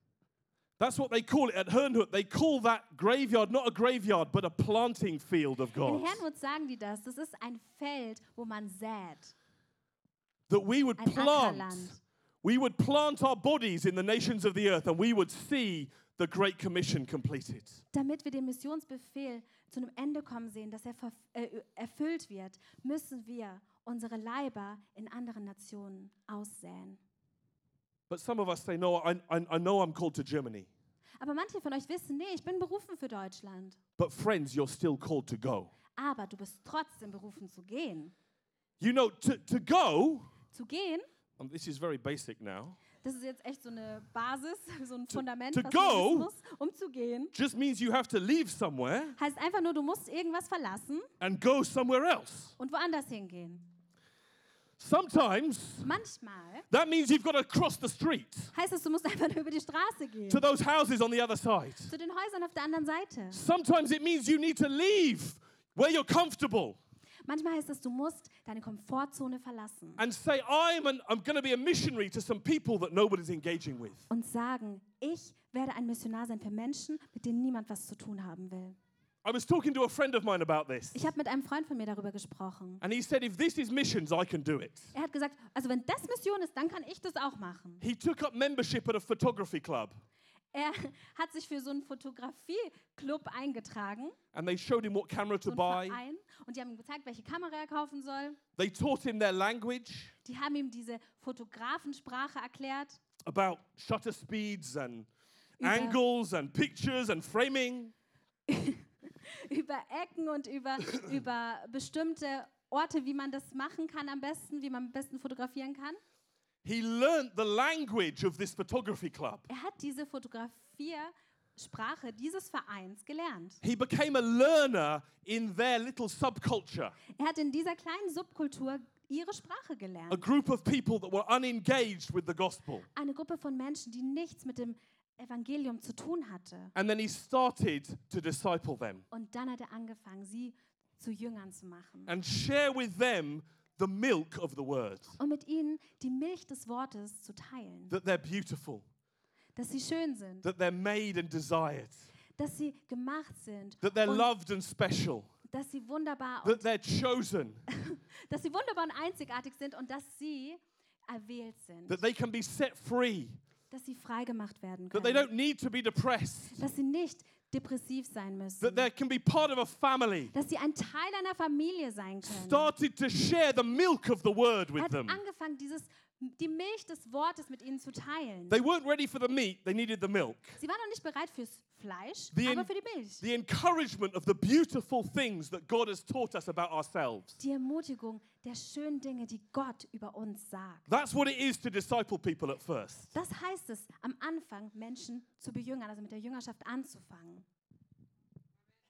That's what they call it at Hernhut. They call that graveyard not a graveyard, but a planting field of In God. Sagen die das. Das ist ein Feld, wo man sät. That we would Ein plant. Ackerland. We would plant our bodies in the nations of the earth and we would see the Great Commission completed. Damit wir den Missionsbefehl zu einem Ende kommen sehen, dass er äh, erfüllt wird, müssen wir unsere Leiber in anderen Nationen aussäen. But some of us say, no, I, I, I know I'm called to Germany. Aber manche von euch wissen, nee, ich bin berufen für Deutschland. But friends, you're still called to go. Aber du bist trotzdem berufen zu gehen. You know, to, to go, Zu gehen, and this is very basic now, das ist jetzt echt so eine Basis, so ein To- Fundament, to was go- muss, um zu gehen. just means you have to leave somewhere Heißt einfach nur, du musst irgendwas verlassen and go somewhere else. und woanders hingehen. Sometimes Manchmal that means you've got to cross the street heißt es, du musst einfach nur über die Straße gehen. to those houses on the other side. Zu den Häusern auf der anderen Seite. Sometimes it means you need to leave where you're comfortable Manchmal heißt es, du musst deine Komfortzone verlassen and say, I'm, an, I'm going to be a missionary to some people that nobody's engaging with. und sagen, ich werde ein Missionar sein für Menschen, mit denen niemand was zu tun haben will. I was talking to a friend of mine about this, Ich habe mit einem Freund von mir darüber gesprochen. and he said, If this is missions, I can do it. Er hat gesagt, also wenn das Mission ist, dann kann ich das auch machen. He took up membership at a photography club, Er hat sich für so einen Fotografie-Club eingetragen, and they showed him what camera to buy. Verein, und die haben ihm gezeigt, welche Kamera er kaufen soll. They taught him their language Die haben ihm diese Fotografensprache erklärt, about shutter speeds and Über- angles and pictures and framing. über Ecken und über, über bestimmte Orte, wie man das machen kann am besten, wie man am besten fotografieren kann. He learned the language of this photography club. Er hat diese Fotografiersprache dieses Vereins gelernt. He became a learner in their little subculture, Er hat in dieser kleinen Subkultur ihre Sprache a gelernt. group of people that were unengaged with the gospel. Eine Gruppe von Menschen, die nichts mit dem Evangelium zu tun hatte. And then he started to disciple them Und dann hat er angefangen, sie zu Jüngern zu machen. and share with them the milk of the word. Und mit ihnen die Milch des Wortes zu teilen. that they're beautiful, Dass sie schön sind, that they're made and desired, dass sie gemacht sind, that they're und loved and special, dass sie wunderbar that und they're chosen, dass sie wunderbar und einzigartig sind und dass sie erwählt sind, that they can be set free, dass sie freigemacht werden that they können, don't need to be depressed, dass sie nicht depressiv sein müssen, that they can be part of a family. dass sie ein Teil einer Familie sein können. Started to share the milk of the word with them. angefangen, dieses, die Milch des Wortes mit ihnen zu teilen. They weren't ready for the meat, they needed the milk. Sie waren noch nicht bereit fürs Fleisch, The aber für die Milch. The encouragement of the beautiful things that God has taught us about ourselves. Die Ermutigung der schönen Dinge, die Gott über uns sagt. That's what it is to disciple people at first. Das heißt es, am Anfang Menschen zu bejüngern, also mit der Jüngerschaft anzufangen.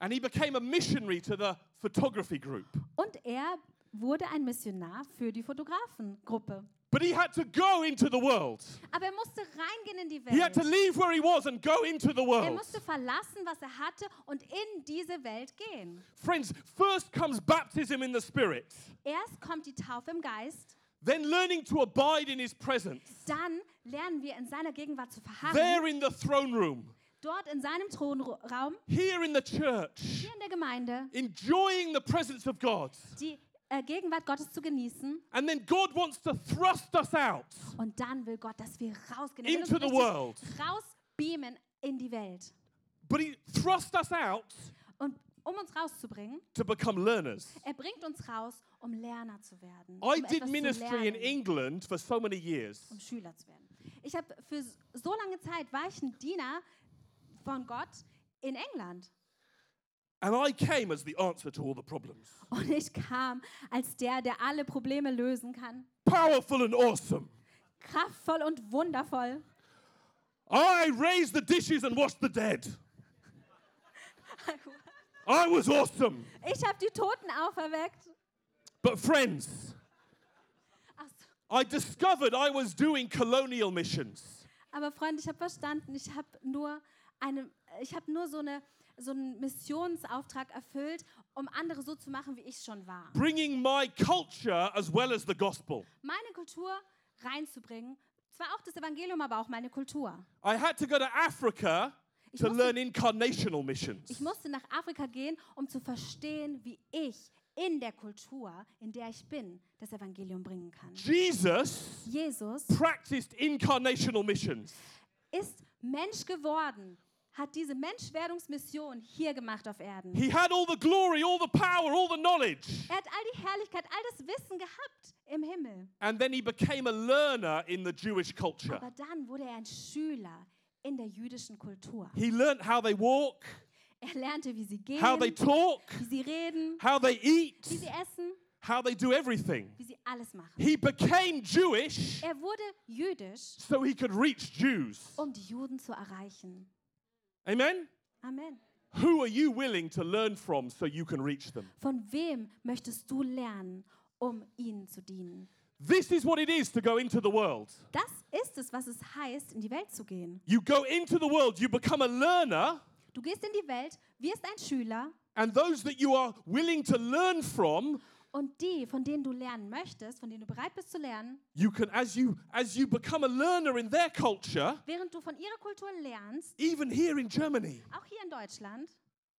And he became a missionary to the photography group. Und er wurde ein Missionar für die Fotografengruppe. But he had to go into the world. Aber er musste reingehen in die He had to Welt. leave where he was and go into the Er world. musste verlassen, was er hatte und in diese Welt gehen. Friends, first comes baptism in the Spirit, Erst kommt die Taufe im Geist, then learning to abide in his presence. dann lernen wir in seiner Gegenwart zu verharren, There in the throne room, dort in seinem Thronraum, here in the church, hier in der Gemeinde, enjoying the presence of God. die Gegenwart Gottes zu genießen. And then God wants to thrust us out Und dann will Gott, dass wir rausgehen. Er will uns into the richtig world. rausbeamen in die Welt. But he thrust us out Und um uns rauszubringen, to become learners. er bringt uns raus, um Lerner zu werden. I um did etwas ministry in lernen, England for so many years. um Schüler zu werden. Ich habe für so lange Zeit war ich ein Diener von Gott in England. And I came as the answer to all the problems. Und ich kam als der, der alle Probleme lösen kann. Powerful and awesome. Kraftvoll und wundervoll. I raised the dishes and washed the dead. I was awesome. Ich habe die Toten auferweckt. But friends, so. I discovered I was doing colonial missions. Aber Freunde, ich habe verstanden, ich habe nur eine, ich habe nur so eine so einen Missionsauftrag erfüllt, um andere so zu machen, wie ich schon war. Bringing my culture as well as the gospel. Meine Kultur reinzubringen, zwar auch das Evangelium, aber auch meine Kultur. I had to go to Africa Ich to musste- learn incarnational missions. Ich musste nach Afrika gehen, um zu verstehen, wie ich in der Kultur, in der ich bin, das Evangelium bringen kann. Jesus Jesus practiced incarnational missions. ist Mensch geworden, hat diese Menschwerdungsmission hier gemacht auf Erden. He had all the glory, all the power, all the knowledge. Er hat all die Herrlichkeit, all das Wissen gehabt im Himmel. And then he became a learner in the Jewish culture. Aber dann wurde er ein Schüler in der jüdischen Kultur. He learned how they walk, Er lernte, wie sie gehen, how they talk, wie sie reden, how they eat, wie sie essen, how they do everything. wie sie alles machen. He became Jewish Er wurde jüdisch, so he could reach Jews. um die Juden zu erreichen. Amen? Amen. Who are you willing to learn from so you can reach them? Von wem möchtest du lernen, um ihnen zu dienen? This is what it is to go into the world. Das ist es, was es heißt, in die Welt zu gehen. You go into the world, you become a learner, Du gehst in die Welt, wirst ein Schüler and those that you are willing to learn from, und die, von denen du lernen möchtest, von denen du bereit bist zu lernen, you can as you as you become a learner in their culture, während du von ihrer Kultur lernst, even here in Germany. auch hier in Deutschland,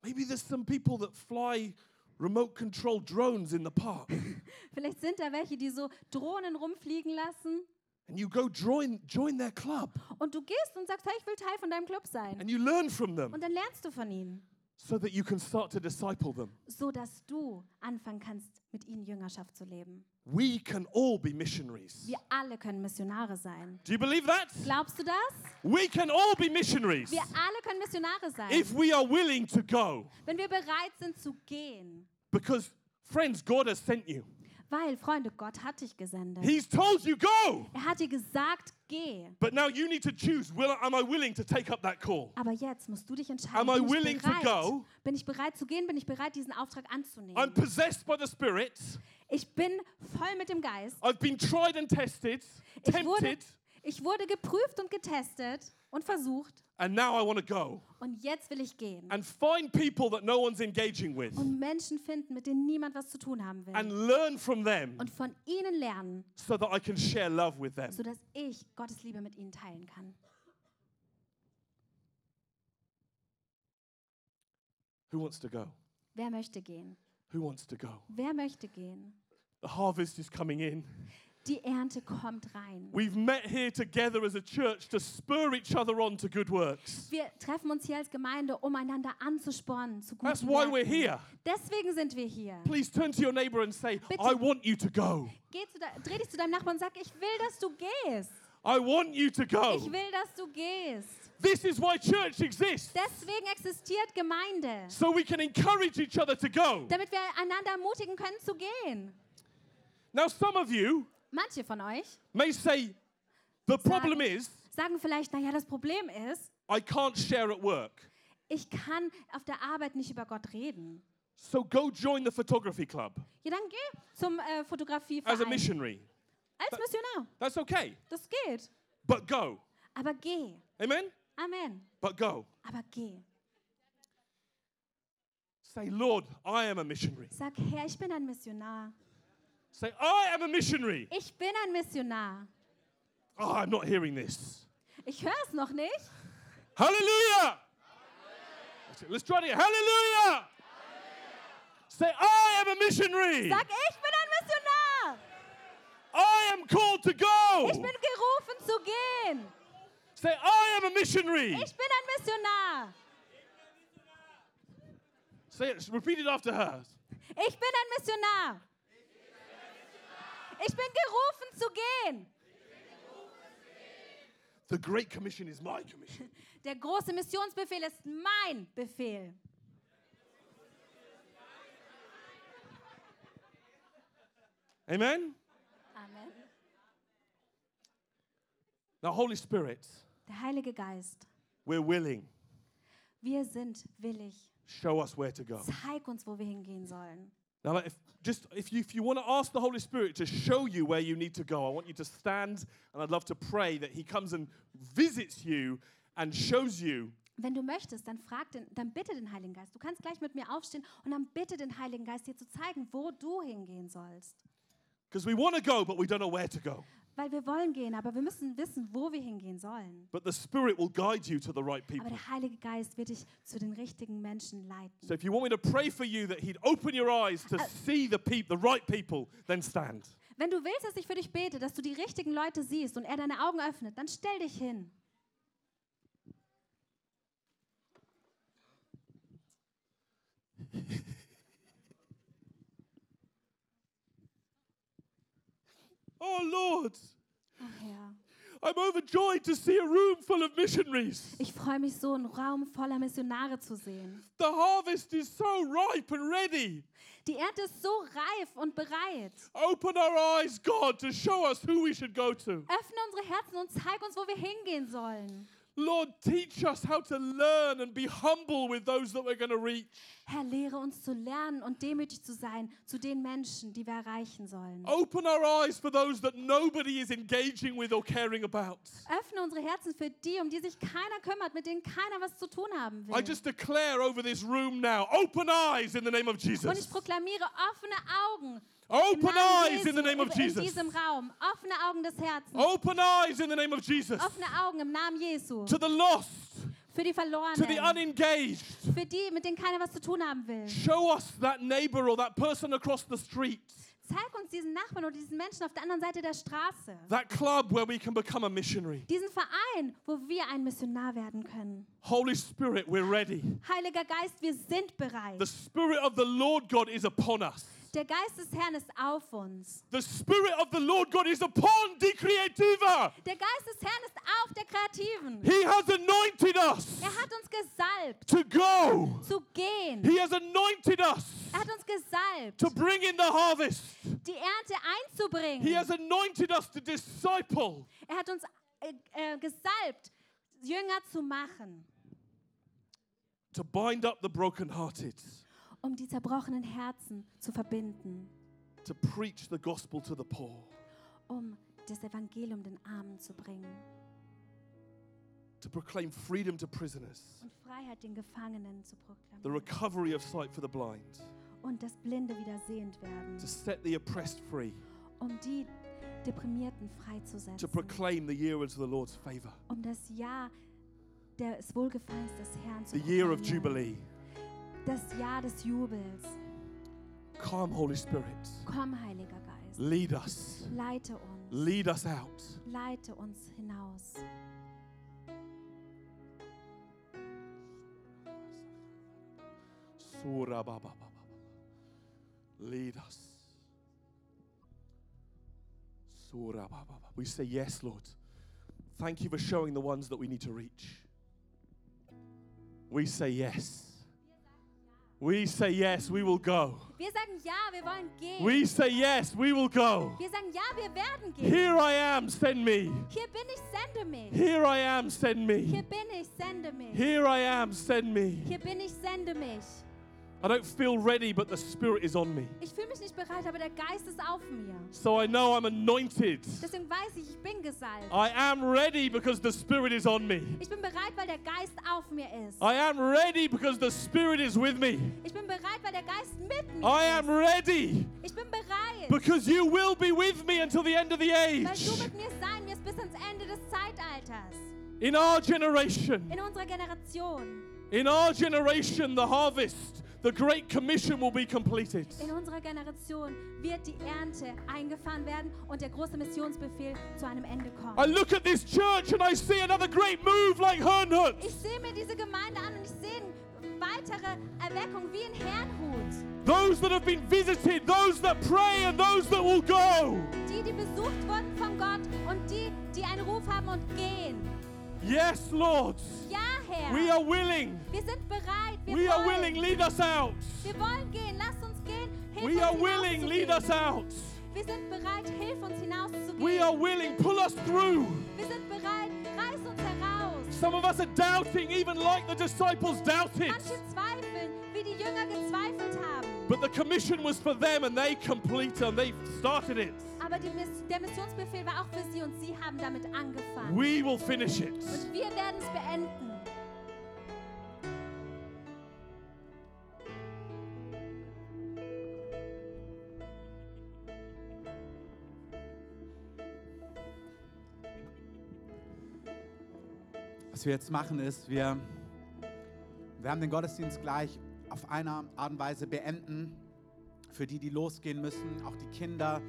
Maybe there's some people that fly remote control drones in the park. vielleicht sind da welche, die so Drohnen rumfliegen lassen And you go join join their club und du gehst und sagst, hey, ich will Teil von deinem Club sein. and you learn from them Und dann lernst du von ihnen, so that you can start to disciple them. so dass du anfangen kannst, mit ihnen Jüngerschaft zu leben. We can all be missionaries. Wir alle können Missionare sein. Do you believe that? Glaubst du das? We can all be missionaries Wir alle können Missionare sein, if we are willing to go. wenn wir bereit sind zu gehen. Because friends, God has sent you. Weil, Freunde, Gott hat dich gesendet. He's told you go. Er hat dir gesagt, geh. But now you need to choose. Will, am I willing to take up that call? Aber jetzt musst du dich entscheiden. Am I bin, willing ich to bereit? go? bin ich bereit zu gehen? Bin ich bereit, diesen Auftrag anzunehmen? I'm possessed by the Spirit. ich bin voll mit dem Geist. I've been tried and tested, Ich wurde, tempted, ich wurde geprüft und getestet und versucht. and now I want to go Und jetzt will ich gehen. and find people that no one's engaging with Und Menschen finden, mit denen niemand was zu tun haben will. and learn from them und von ihnen lernen, so that I can share love with them. sodass ich Gottes Liebe mit ihnen teilen kann. Who wants to go? Wer möchte gehen? Who wants to go? Wer möchte gehen? The harvest is coming in. Die Ernte kommt rein. We've met here together as a church to spur each other on to good works. Wir treffen uns hier als Gemeinde, um einander anzuspornen zu guten That's why we're Werken. here. Deswegen sind wir hier. Please turn to your neighbor and say, Bitte. I want you to go. Geh zu de dreh dich zu deinem Nachbarn und sag, ich will, dass du gehst. I want you to Ich go. will, dass du gehst. This is why church exists. Deswegen existiert Gemeinde. So we can encourage each other to go. Damit wir einander ermutigen können zu gehen. Now, some of you Manche von euch may say, the problem Sagen- is, sagen vielleicht, naja, das Problem ist, I can't share at work. ich kann auf der Arbeit nicht über Gott reden. So go join the photography club Ja, dann geh zum äh, as a Fotografieverein. missionary. Als Missionar. That's okay. Das geht. But go. Aber geh. Amen? Amen. But go. Aber geh. Say, Lord, I am a missionary. Sag, Herr, ich bin ein Missionar. Say, I am a missionary. Ich bin ein Missionar. Oh, I'm not hearing this. Ich höre es noch nicht. Hallelujah. Let's try it again. Hallelujah. Say, I am a missionary. Sag, ich bin ein Missionar. I am called to go. Ich bin gerufen zu gehen. Say, I am a missionary. Ich bin ein Missionar. Say it. Repeat it after her. Ich bin ein Missionar. Ich bin gerufen zu gehen. The Great Commission is my commission. Der große Missionsbefehl ist mein Befehl. Amen? Amen. Now, Holy Spirit, Der Heilige Geist, we're willing. wir sind willig. Show us where to go. Zeig uns, wo wir hingehen sollen. Now, if just if you, if you want to ask the Holy Spirit to show you where you need to go, I want you to stand and I'd love to pray that He comes and visits you and shows you Wenn du möchtest, dann frag den, dann bitte den Heiligen Geist. Du kannst gleich mit mir aufstehen und dann bitte den Heiligen Geist dir zu zeigen, wo du hingehen sollst. because we want to go, but we don't know where to go. Weil wir wollen gehen, aber wir müssen wissen, wo wir hingehen sollen. But the Spirit will guide you to the right Aber people. der Heilige Geist wird dich zu den richtigen Menschen leiten. So if you want me to pray for you that He'd open your eyes to see the peop- the right people, then stand. Wenn du willst, dass ich für dich bete, dass du die richtigen Leute siehst und er deine Augen öffnet, dann stell dich hin. Oh Lord, Oh Herr, I'm overjoyed to see a room full of missionaries. ich freue mich so, einen Raum voller Missionare zu sehen. The harvest is so ripe and ready. Die Ernte ist so reif und bereit. Open our eyes, God, to show us who we should go to. Öffne unsere Herzen und zeig uns, wo wir hingehen sollen. Lord, teach us how to learn and be humble with those that we're going to reach. Herr, lehre uns zu lernen und demütig zu sein zu den Menschen, die wir erreichen sollen. Open our eyes for those that nobody is engaging with or caring about. Öffne unsere Herzen für die, um die sich keiner kümmert, mit denen keiner was zu tun haben I will. just declare over this room now open eyes in the name of Und ich Jesus. proklamiere offene Augen. Open eyes in the name of in Jesus. diesem Raum. Offene Augen des Herzens. Open eyes in the name of Jesus. Offene Augen im Namen Jesu. To the lost, Für die to the Verlorenen. unengaged. Für die, mit denen keiner was zu tun haben will. Show us that neighbor or that person across the street, Zeig uns diesen Nachbarn oder diesen Menschen auf der anderen Seite der Straße. that club where we can become a missionary. Diesen Verein, wo wir ein Missionar werden können. Holy Spirit, we're ready. Heiliger Geist, wir sind bereit. The Spirit of the Lord God is upon us. Der Geist des Herrn ist auf uns. The Spirit of the Lord God is upon De Creativa. Der Geist des Herrn ist auf der Kreativen. He has anointed us Er hat uns gesalbt, to go. zu gehen. He has anointed us Er hat uns gesalbt, to bring in the harvest. die Ernte einzubringen. He has anointed us to disciple. Er hat uns äh, äh, gesalbt, Jünger zu machen, to bind up the brokenhearted, um die zerbrochenen Herzen zu verbinden, to preach the gospel to the poor, um das Evangelium den Armen zu bringen. To proclaim freedom to prisoners, und Freiheit den Gefangenen zu the proklamieren recovery of sight for the blind, und dass Blinde wieder sehend werden, to set the oppressed free, um die Deprimierten to freizusetzen, proclaim the year into the Lord's favor, um das Jahr des Wohlgefallens des Herrn zu the year of proklamieren. Jubilee. Das Jahr des Jubels. Come, Holy Spirit, Komm, Heiliger Geist. lead us, Leite uns. lead us out. Leite uns hinaus. Sura ba ba ba ba ba. Lead us. Sura ba ba ba. We say yes, Lord. Thank you for showing the ones that we need to reach. We say yes. We say yes, we will go. Wir sagen ja, wir wollen gehen. We say yes, we will go. wir sagen ja, wir werden gehen. Here I am, send me. Hier bin ich, sende mich. Here I am, send Hier me. bin ich, sende mich. Here I am, send me. Hier bin ich, sende mich. I don't feel ready, but the Spirit is on me. Ich fühle mich nicht bereit, aber der Geist ist auf mir. So I know I'm anointed. Deswegen weiß ich, ich bin gesalbt. I am ready because the Spirit is on me. Ich bin bereit, weil der Geist auf mir ist. I am ready because the Spirit is with me. Ich bin bereit, weil der Geist mit mir I am ready Ich bin bereit, because you will be with me until the end of the age. weil du mit mir sein wirst bis ans Ende des Zeitalters. In our generation, In unserer Generation. in our generation, the harvest, the Great Commission will be completed. In unserer Generation wird die Ernte eingefahren werden und der große Missionsbefehl zu einem Ende I kommen. look at this church and I see another great move like Herrnhut. Ich sehe mir diese Gemeinde an und ich sehe weitere Erweckung wie in Herrnhut. Those that have been visited, those that pray, and those that will go. Die, die besucht wurden von Gott und die, die einen Ruf haben und gehen. Yes, Lord. Ja, Herr. We are willing. wir sind bereit. Wir We are willing. Lead us out. Wir wollen gehen. Lass uns gehen. Hilf We uns are willing. Lead us out. Wir sind bereit. Hilf uns hinauszugehen. We are willing. Pull us through. wir sind bereit. Reiß uns heraus. Some of us are doubting, even like the disciples doubted. Manche zweifeln, wie die Jünger gezweifelt haben. But the commission was for them and they complete and they started it. Aber die der Missionsbefehl war auch für sie und sie haben damit angefangen. We will finish it. und wir werden es beenden. Was wir jetzt machen ist, wir, wir haben den Gottesdienst gleich auf eine Art und Weise beenden. Für die, die losgehen müssen, auch die Kinder,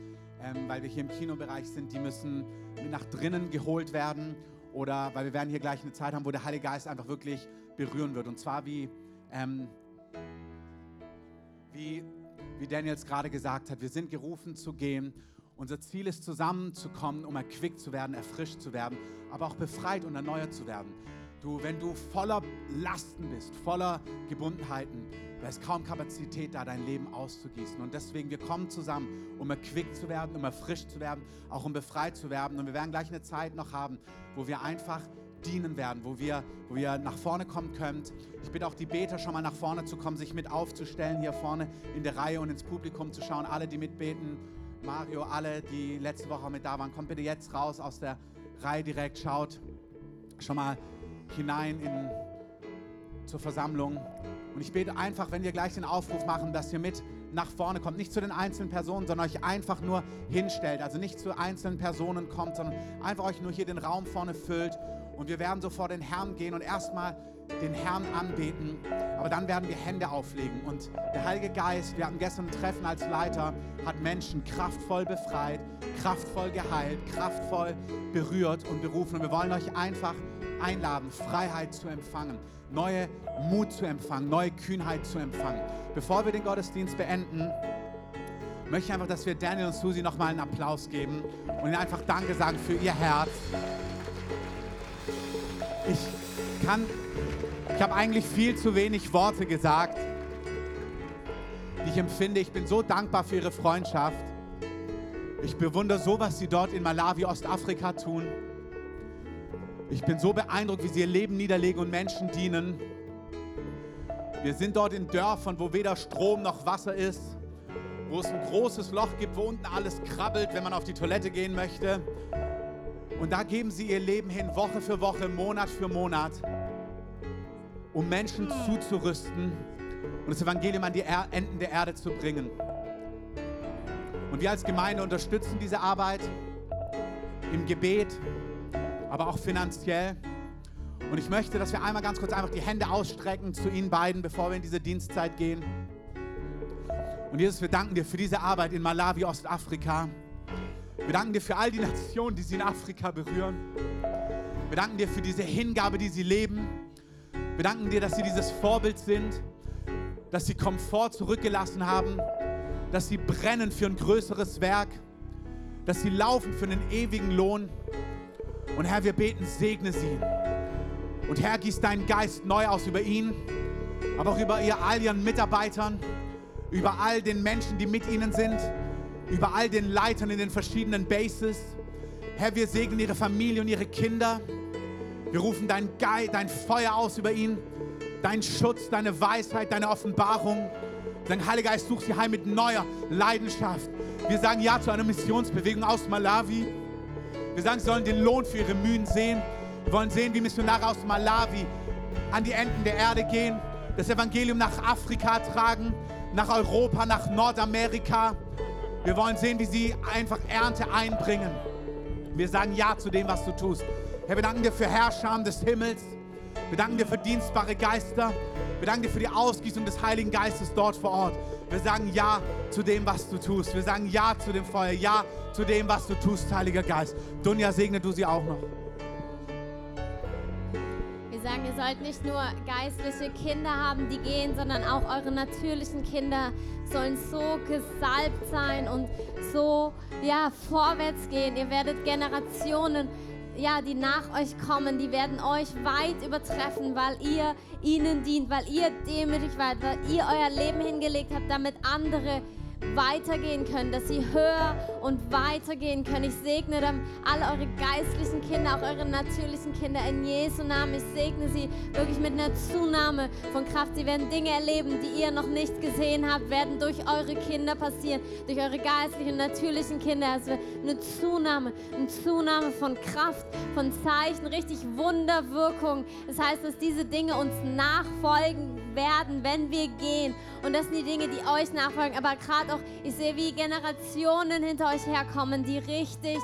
ähm, weil wir hier im Kinobereich sind, die müssen nach drinnen geholt werden. Oder weil wir werden hier gleich eine Zeit haben, wo der Heilige Geist einfach wirklich berühren wird. Und zwar wie, ähm, wie, wie Daniel es gerade gesagt hat, wir sind gerufen zu gehen. Unser Ziel ist zusammenzukommen, um erquickt zu werden, erfrischt zu werden, aber auch befreit und erneuert zu werden. Du, wenn du voller Lasten bist, voller Gebundenheiten, da ist kaum Kapazität da, dein Leben auszugießen. Und deswegen, wir kommen zusammen, um erquickt zu werden, um erfrischt zu werden, auch um befreit zu werden. Und wir werden gleich eine Zeit noch haben, wo wir einfach dienen werden, wo wir, wo wir nach vorne kommen könnt. Ich bitte auch die Beter schon mal nach vorne zu kommen, sich mit aufzustellen, hier vorne in der Reihe und ins Publikum zu schauen. Alle, die mitbeten, Mario, alle, die letzte Woche mit da waren, kommt bitte jetzt raus aus der Reihe direkt, schaut schon mal hinein in, zur Versammlung. Und ich bete einfach, wenn wir gleich den Aufruf machen, dass ihr mit nach vorne kommt. Nicht zu den einzelnen Personen, sondern euch einfach nur hinstellt. Also nicht zu einzelnen Personen kommt, sondern einfach euch nur hier den Raum vorne füllt. Und wir werden so vor den Herrn gehen und erstmal den Herrn anbeten. Aber dann werden wir Hände auflegen. Und der Heilige Geist, wir hatten gestern ein Treffen als Leiter, hat Menschen kraftvoll befreit, kraftvoll geheilt, kraftvoll berührt und berufen. Und wir wollen euch einfach einladen, Freiheit zu empfangen, neue Mut zu empfangen, neue Kühnheit zu empfangen. Bevor wir den Gottesdienst beenden, möchte ich einfach, dass wir Daniel und Susi nochmal einen Applaus geben und ihnen einfach Danke sagen für ihr Herz. Ich kann, ich habe eigentlich viel zu wenig Worte gesagt, die ich empfinde. Ich bin so dankbar für ihre Freundschaft. Ich bewundere so, was sie dort in Malawi, Ostafrika tun. Ich bin so beeindruckt, wie sie ihr Leben niederlegen und Menschen dienen. Wir sind dort in Dörfern, wo weder Strom noch Wasser ist, wo es ein großes Loch gibt, wo unten alles krabbelt, wenn man auf die Toilette gehen möchte. Und da geben sie ihr Leben hin, Woche für Woche, Monat für Monat, um Menschen zuzurüsten und das Evangelium an die er Enden der Erde zu bringen. Und wir als Gemeinde unterstützen diese Arbeit im Gebet, aber auch finanziell. Und ich möchte, dass wir einmal ganz kurz einfach die Hände ausstrecken zu Ihnen beiden, bevor wir in diese Dienstzeit gehen. Und Jesus, wir danken dir für diese Arbeit in Malawi, Ostafrika. Wir danken dir für all die Nationen, die sie in Afrika berühren. Wir danken dir für diese Hingabe, die sie leben. Wir danken dir, dass sie dieses Vorbild sind, dass sie Komfort zurückgelassen haben, dass sie brennen für ein größeres Werk, dass sie laufen für einen ewigen Lohn. Und Herr, wir beten, segne sie. Und Herr, gieß deinen Geist neu aus über ihn, aber auch über ihr, all ihren Mitarbeitern, über all den Menschen, die mit ihnen sind, über all den Leitern in den verschiedenen Bases. Herr, wir segnen ihre Familie und ihre Kinder. Wir rufen dein, Ge dein Feuer aus über ihn, deinen Schutz, deine Weisheit, deine Offenbarung. Dein Heiliger Geist sucht sie heim mit neuer Leidenschaft. Wir sagen Ja zu einer Missionsbewegung aus Malawi. Wir sagen, sie sollen den Lohn für ihre Mühen sehen. Wir wollen sehen, wie Missionare aus Malawi an die Enden der Erde gehen, das Evangelium nach Afrika tragen, nach Europa, nach Nordamerika. Wir wollen sehen, wie sie einfach Ernte einbringen. Wir sagen Ja zu dem, was du tust. Herr, wir danken dir für Herrscher des Himmels. Wir danken dir für dienstbare Geister. Wir danken dir für die Ausgießung des Heiligen Geistes dort vor Ort. Wir sagen Ja zu dem, was du tust. Wir sagen Ja zu dem Feuer. Ja zu dem, was du tust, Heiliger Geist. Dunja, segne du sie auch noch. Wir sagen, ihr sollt nicht nur geistliche Kinder haben, die gehen, sondern auch eure natürlichen Kinder sollen so gesalbt sein und so ja, vorwärts gehen. Ihr werdet Generationen ja, die nach euch kommen, die werden euch weit übertreffen, weil ihr ihnen dient, weil ihr demütig wart, weil ihr euer Leben hingelegt habt, damit andere weitergehen können, dass sie höher und weitergehen können. Ich segne dann alle eure geistlichen Kinder, auch eure natürlichen Kinder in Jesu Namen. Ich segne sie wirklich mit einer Zunahme von Kraft. Sie werden Dinge erleben, die ihr noch nicht gesehen habt, werden durch eure Kinder passieren, durch eure geistlichen und natürlichen Kinder. Es wird eine Zunahme, eine Zunahme von Kraft, von Zeichen, richtig Wunderwirkung. Das heißt, dass diese Dinge uns nachfolgen werden, wenn wir gehen. Und das sind die Dinge, die euch nachfolgen. Aber gerade auch, ich sehe, wie Generationen hinter euch herkommen, die richtig,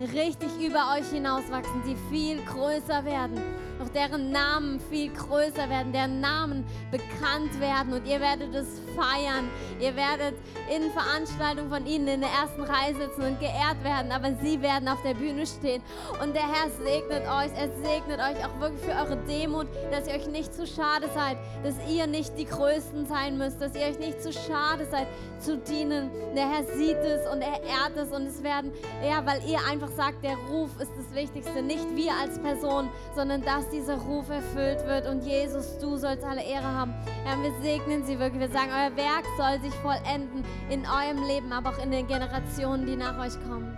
richtig über euch hinauswachsen, die viel größer werden auch deren Namen viel größer werden, deren Namen bekannt werden und ihr werdet es feiern. Ihr werdet in Veranstaltungen von ihnen in der ersten Reihe sitzen und geehrt werden, aber sie werden auf der Bühne stehen. Und der Herr segnet euch, er segnet euch auch wirklich für eure Demut, dass ihr euch nicht zu schade seid, dass ihr nicht die Größten sein müsst, dass ihr euch nicht zu schade seid zu dienen. Der Herr sieht es und er ehrt es und es werden, ja, weil ihr einfach sagt, der Ruf ist das Wichtigste, nicht wir als Person, sondern dass dieser Ruf erfüllt wird. Und Jesus, du sollst alle Ehre haben. Herr, wir segnen sie wirklich. Wir sagen, euer Werk soll sich vollenden in eurem Leben, aber auch in den Generationen, die nach euch kommen.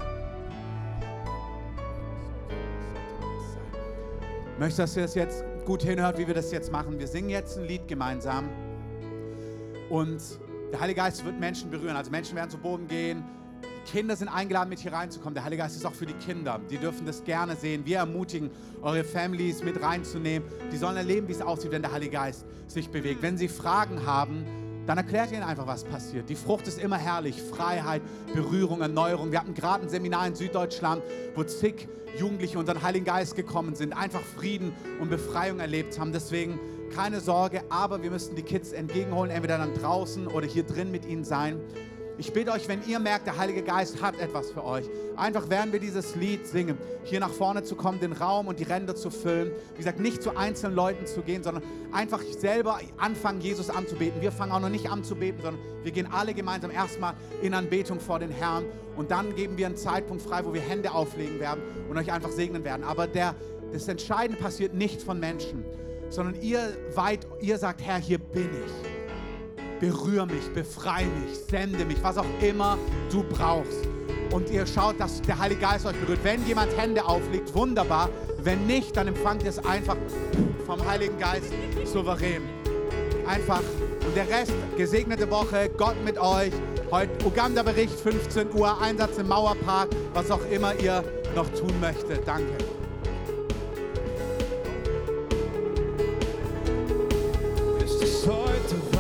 möchte, dass ihr das jetzt gut hinhört, wie wir das jetzt machen. Wir singen jetzt ein Lied gemeinsam und der Heilige Geist wird Menschen berühren. Also Menschen werden zu Boden gehen. Kinder sind eingeladen, mit hier reinzukommen. Der Heilige Geist ist auch für die Kinder. Die dürfen das gerne sehen. Wir ermutigen, eure Families mit reinzunehmen. Die sollen erleben, wie es aussieht, wenn der Heilige Geist sich bewegt. Wenn sie Fragen haben, dann erklärt ihnen einfach, was passiert. Die Frucht ist immer herrlich. Freiheit, Berührung, Erneuerung. Wir hatten gerade ein Seminar in Süddeutschland, wo zig Jugendliche unter den Heiligen Geist gekommen sind, einfach Frieden und Befreiung erlebt haben. Deswegen keine Sorge, aber wir müssen die Kids entgegenholen, entweder dann draußen oder hier drin mit ihnen sein. Ich bitte euch, wenn ihr merkt, der Heilige Geist hat etwas für euch, einfach während wir dieses Lied singen, hier nach vorne zu kommen, den Raum und die Ränder zu füllen. Wie gesagt, nicht zu einzelnen Leuten zu gehen, sondern einfach selber anfangen, Jesus anzubeten. Wir fangen auch noch nicht an zu beten, sondern wir gehen alle gemeinsam erstmal in Anbetung vor den Herrn und dann geben wir einen Zeitpunkt frei, wo wir Hände auflegen werden und euch einfach segnen werden. Aber der, das Entscheidende passiert nicht von Menschen, sondern ihr weit, ihr sagt, Herr, hier bin ich berühr mich, befreie mich, sende mich, was auch immer du brauchst. Und ihr schaut, dass der Heilige Geist euch berührt. Wenn jemand Hände auflegt, wunderbar. Wenn nicht, dann empfangt ihr es einfach vom Heiligen Geist souverän. Einfach. Und der Rest, gesegnete Woche, Gott mit euch. Heute Uganda-Bericht, 15 Uhr, Einsatz im Mauerpark, was auch immer ihr noch tun möchtet. Danke. heute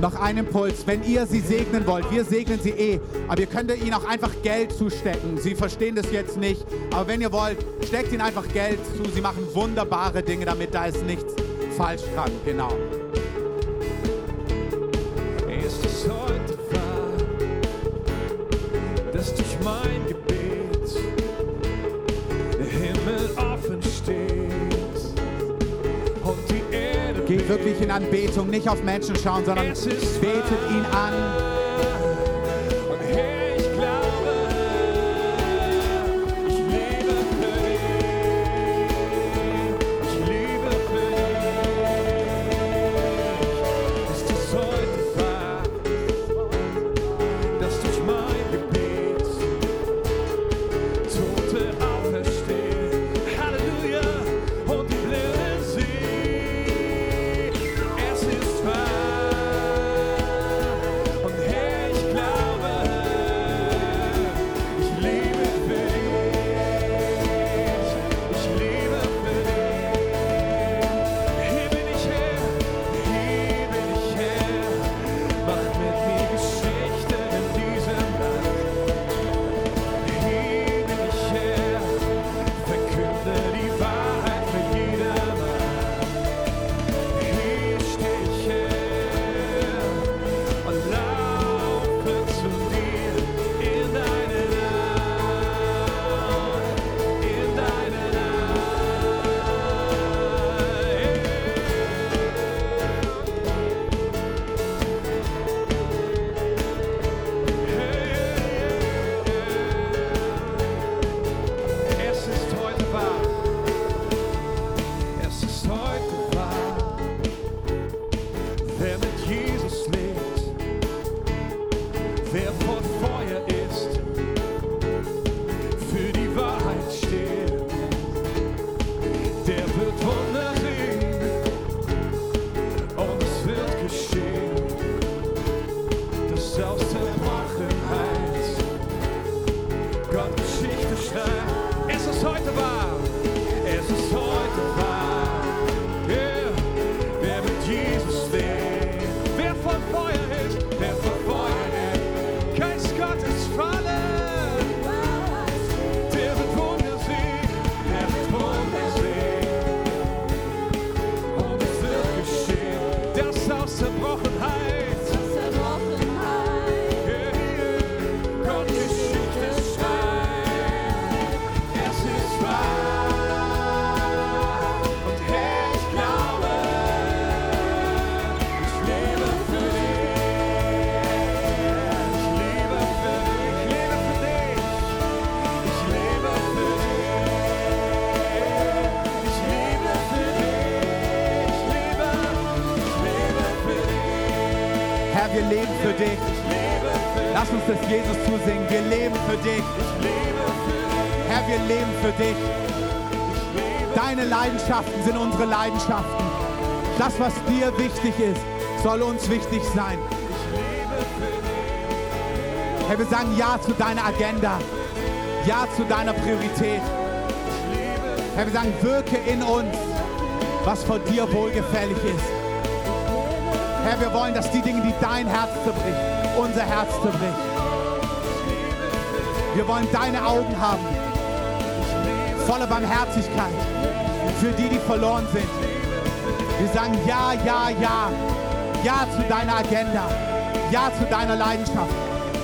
Noch ein Impuls, wenn ihr sie segnen wollt, wir segnen sie eh, aber ihr könnt ihnen auch einfach Geld zustecken. Sie verstehen das jetzt nicht, aber wenn ihr wollt, steckt ihnen einfach Geld zu. Sie machen wunderbare Dinge damit, da ist nichts falsch dran. Genau. Wirklich in Anbetung, nicht auf Menschen schauen, sondern betet ihn an. Aus Zerbrochenheit. Lass uns das Jesus zusingen. Wir leben für dich. Herr, wir leben für dich. Deine Leidenschaften sind unsere Leidenschaften. Das, was dir wichtig ist, soll uns wichtig sein. Herr, wir sagen Ja zu deiner Agenda. Ja zu deiner Priorität. Herr, wir sagen, wirke in uns, was vor dir wohlgefällig ist. Herr, wir wollen, dass die Dinge, die dein Herz zerbricht, unser Herz zerbricht. Wir wollen deine Augen haben, voller Barmherzigkeit für die, die verloren sind. Wir sagen ja, ja, ja. Ja zu deiner Agenda. Ja zu deiner Leidenschaft.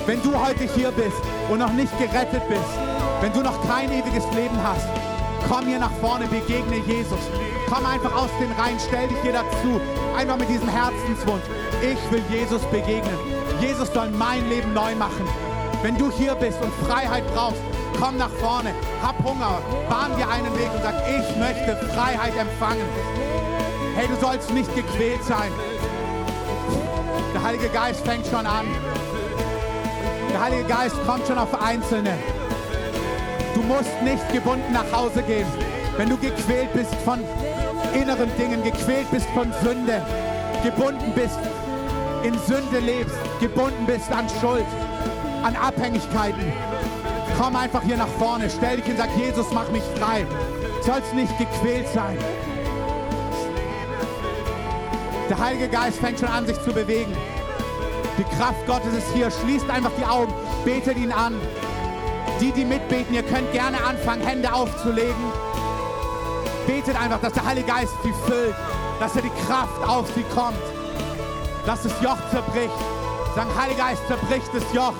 Wenn du heute hier bist und noch nicht gerettet bist, wenn du noch kein ewiges Leben hast, komm hier nach vorne, begegne Jesus. Komm einfach aus den Reihen, stell dich hier dazu. Einfach mit diesem Herzenswunsch. Ich will Jesus begegnen. Jesus soll mein Leben neu machen. Wenn du hier bist und Freiheit brauchst, komm nach vorne. Hab Hunger. Bahn dir einen Weg und sag, ich möchte Freiheit empfangen. Hey, du sollst nicht gequält sein. Der Heilige Geist fängt schon an. Der Heilige Geist kommt schon auf Einzelne. Du musst nicht gebunden nach Hause gehen. Wenn du gequält bist von inneren Dingen, gequält bist von Sünde, gebunden bist, in Sünde lebst, gebunden bist an Schuld, an Abhängigkeiten, komm einfach hier nach vorne, stell dich hin, sag, Jesus, mach mich frei. Sollst nicht gequält sein. Der Heilige Geist fängt schon an, sich zu bewegen. Die Kraft Gottes ist hier. Schließt einfach die Augen, betet ihn an. Die, die mitbeten, ihr könnt gerne anfangen, Hände aufzulegen. Betet einfach, dass der Heilige Geist sie füllt, dass er die Kraft auf sie kommt, dass das Joch zerbricht. Sagen, Heiliger Geist, zerbricht das Joch.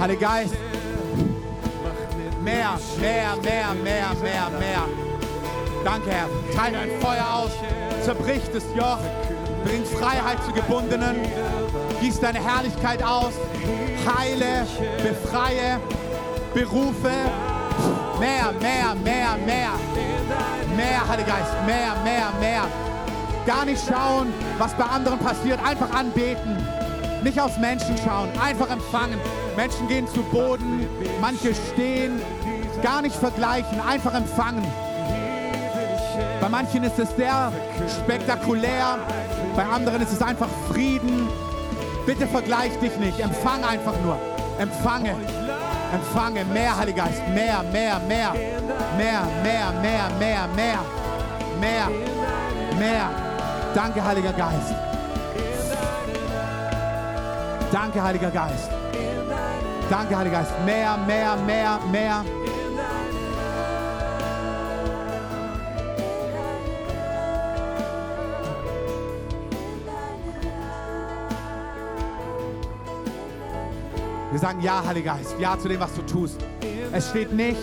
Heiliger Geist, mehr, mehr, mehr, mehr, mehr, mehr. Danke, Herr. Teile ein Feuer aus, zerbricht das Joch, bringt Freiheit zu Gebundenen, gieß deine Herrlichkeit aus, heile, befreie, berufe. Mehr, mehr, mehr, mehr. Mehr, Heiliger Geist, mehr, mehr, mehr. Gar nicht schauen, was bei anderen passiert, einfach anbeten. Nicht auf Menschen schauen, einfach empfangen. Menschen gehen zu Boden, manche stehen. Gar nicht vergleichen, einfach empfangen. Bei manchen ist es sehr spektakulär, bei anderen ist es einfach Frieden. Bitte vergleich dich nicht, empfang einfach nur. Empfange, empfange mehr, Heiliger Geist, mehr, mehr, mehr, mehr, mehr, mehr, mehr, mehr, mehr, mehr. Danke, Heiliger Geist. Danke, Heiliger Geist. Danke, Heiliger Geist. Mehr, mehr, mehr, mehr. Wir sagen ja, Heiliger Geist, ja zu dem, was du tust. Es steht nicht,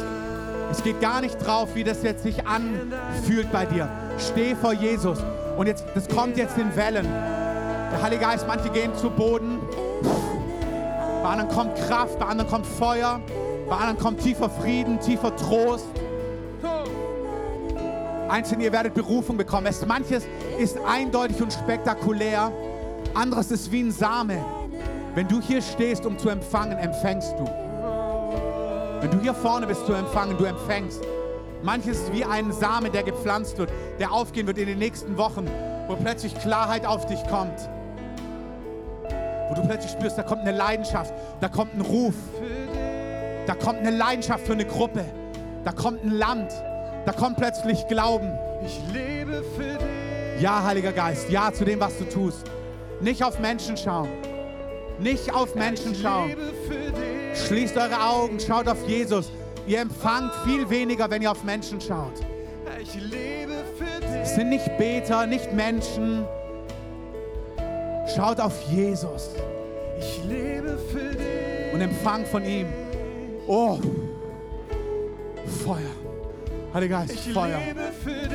es geht gar nicht drauf, wie das jetzt sich anfühlt bei dir. Steh vor Jesus. Und jetzt, das kommt jetzt in Wellen. Der Heilige Geist, manche gehen zu Boden. Bei anderen kommt Kraft, bei anderen kommt Feuer, bei anderen kommt tiefer Frieden, tiefer Trost. Einzelne, ihr werdet Berufung bekommen. Es, manches ist eindeutig und spektakulär, anderes ist wie ein Same. Wenn du hier stehst, um zu empfangen, empfängst du. Wenn du hier vorne bist zu empfangen, du empfängst. Manches ist wie ein Same, der gepflanzt wird, der aufgehen wird in den nächsten Wochen, wo plötzlich Klarheit auf dich kommt. Wo du plötzlich spürst, da kommt eine Leidenschaft, da kommt ein Ruf, da kommt eine Leidenschaft für eine Gruppe, da kommt ein Land, da kommt plötzlich Glauben. Ich lebe für dich. Ja, Heiliger Geist, ja zu dem, was du tust. Nicht auf Menschen schauen. Nicht auf Menschen schauen. Schließt eure Augen, schaut auf Jesus. Ihr empfangt viel weniger, wenn ihr auf Menschen schaut. Es sind nicht Beter, nicht Menschen. Schaut auf Jesus Ich lebe für dich. und empfangt von ihm. Oh, Feuer. Heiliger Geist, Feuer. Ich lebe für dich.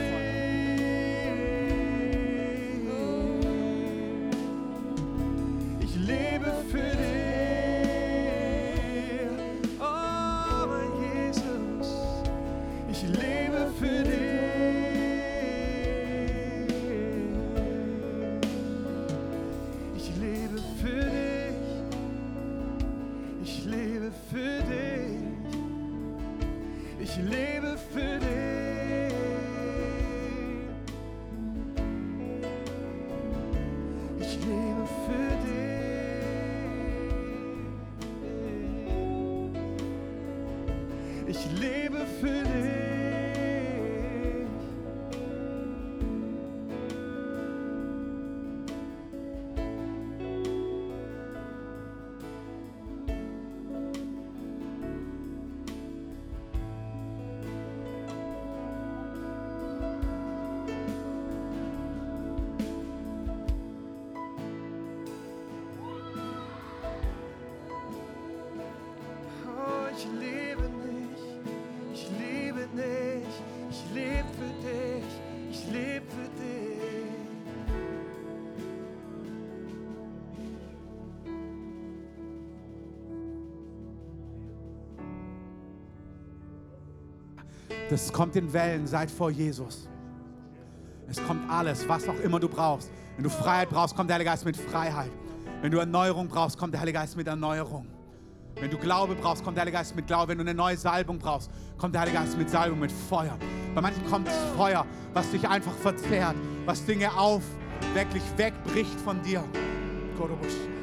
Das kommt in Wellen, seid vor Jesus. Es kommt alles, was auch immer du brauchst. Wenn du Freiheit brauchst, kommt der Heilige Geist mit Freiheit. Wenn du Erneuerung brauchst, kommt der Heilige Geist mit Erneuerung. Wenn du Glaube brauchst, kommt der Heilige Geist mit Glaube. Wenn du eine neue Salbung brauchst, kommt der Heilige Geist mit Salbung, mit Feuer. Bei manchen kommt Feuer, was dich einfach verzehrt, was Dinge auf, wirklich wegbricht von dir. Korobusch.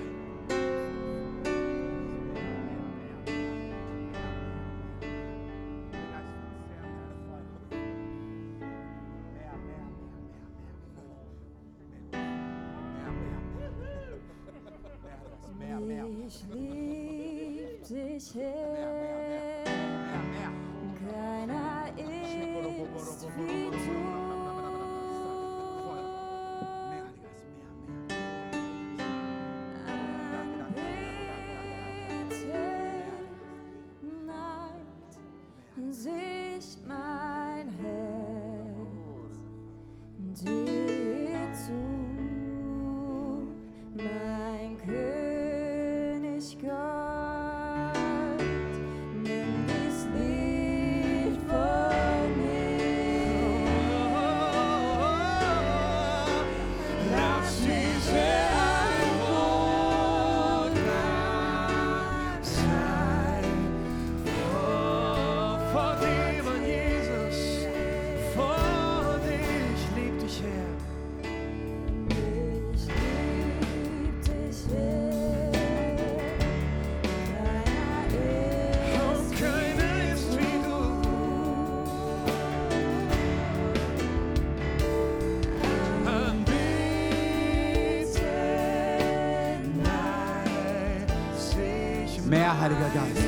Heiliger Geist.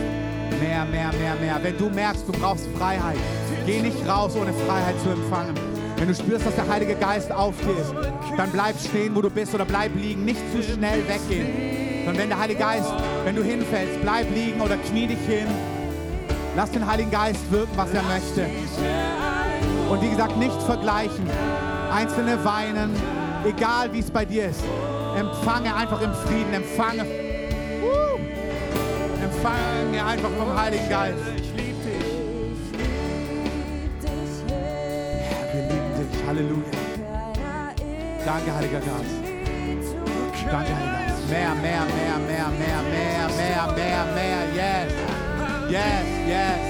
Mehr, mehr, mehr, mehr. Wenn du merkst, du brauchst Freiheit, geh nicht raus, ohne Freiheit zu empfangen. Wenn du spürst, dass der Heilige Geist auf dir ist, dann bleib stehen, wo du bist oder bleib liegen. Nicht zu schnell weggehen. Sondern wenn der Heilige Geist, wenn du hinfällst, bleib liegen oder knie dich hin. Lass den Heiligen Geist wirken, was er möchte. Und wie gesagt, nicht vergleichen. Einzelne weinen, egal wie es bei dir ist. Empfange einfach im Frieden, empfange. Woo. Empfange einfach vom Heiligen Geist. Ich lieb dich. dich, Herr. Wir lieben dich. Halleluja. Danke, Heiliger Geist. Danke, Heiliger Geist. Mehr, mehr, mehr, mehr, mehr, mehr, mehr, mehr, mehr. Yes. Yes, yes.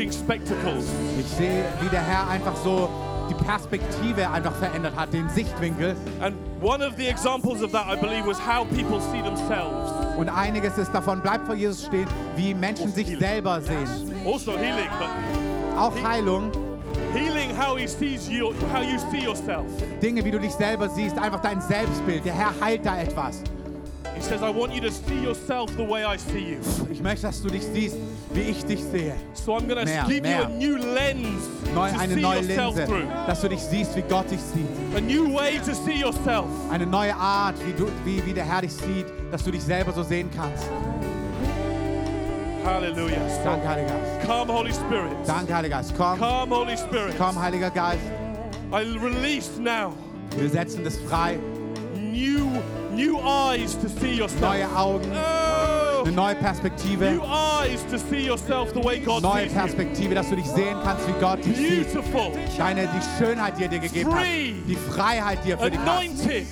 Changing spectacles. Ich sehe, wie der Herr einfach so die Perspektive einfach verändert hat, den Sichtwinkel. And one of the examples of that, I believe, was how people see themselves. Und einiges ist davon, bleibt vor Jesus stehen, wie Menschen sich selber sehen. Also healing, but Auch Heilung, healing how he sees you, how you see yourself. Dinge, wie du dich selber siehst, einfach dein Selbstbild. Der Herr heilt da etwas. He says, I want you to see yourself the way I see you. Ich möchte, dass du dich siehst, wie ich dich sehe. So I'm going to Mehr, give you mehr. a new lens Neu, to eine see neue yourself Linse, through. dass du dich siehst, wie Gott dich sieht. A new way to see yourself. Eine neue Art, wie, du, wie, wie der Herr dich sieht, dass du dich selber so sehen kannst. Hallelujah. Danke, Heiliger Geist. Come, Holy Spirit. Danke, Heiliger Geist. Komm, Come, Holy Spirit. komm, Heiliger Geist. I release now Wir setzen das frei. New New eyes to see yourself. neue Augen, Oh, eine neue Perspektive, new eyes to see yourself the way God neue sees you. Perspektive, dass du dich sehen kannst, wie Gott dich sieht. Beautiful, Deine, die Schönheit, die er dir gegeben hat, die Freiheit, die er für dich hat. anointed.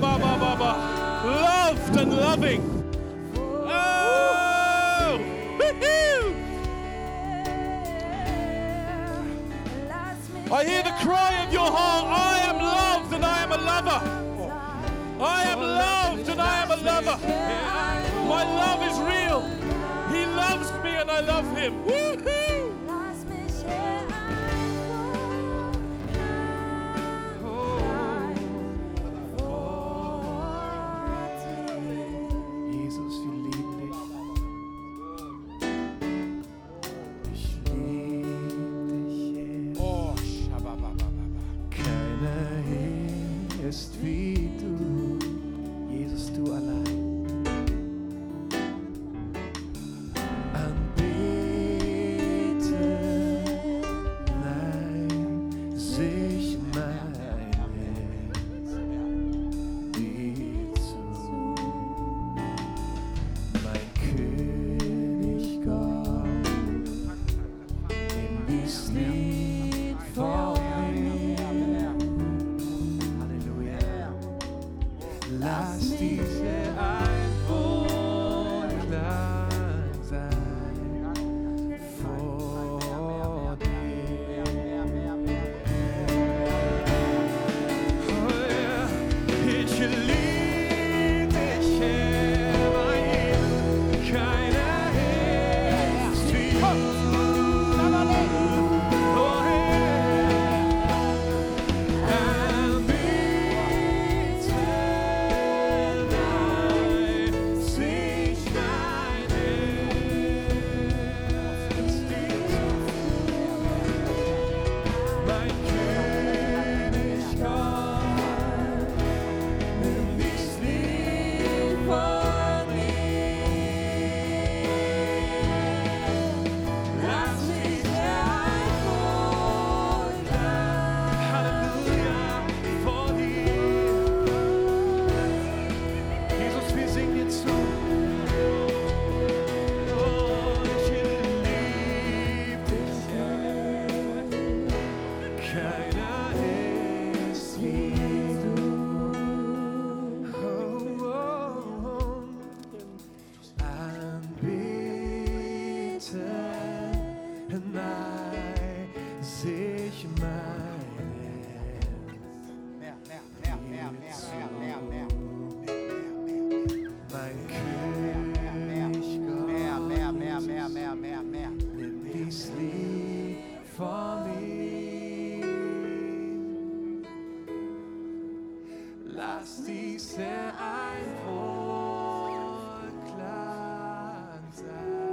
Ba ba. Loved and loving. Oh! I hear the cry of your heart. Lover. I am loved and I am a lover. My love is real. He loves me and I love him. Woohoo!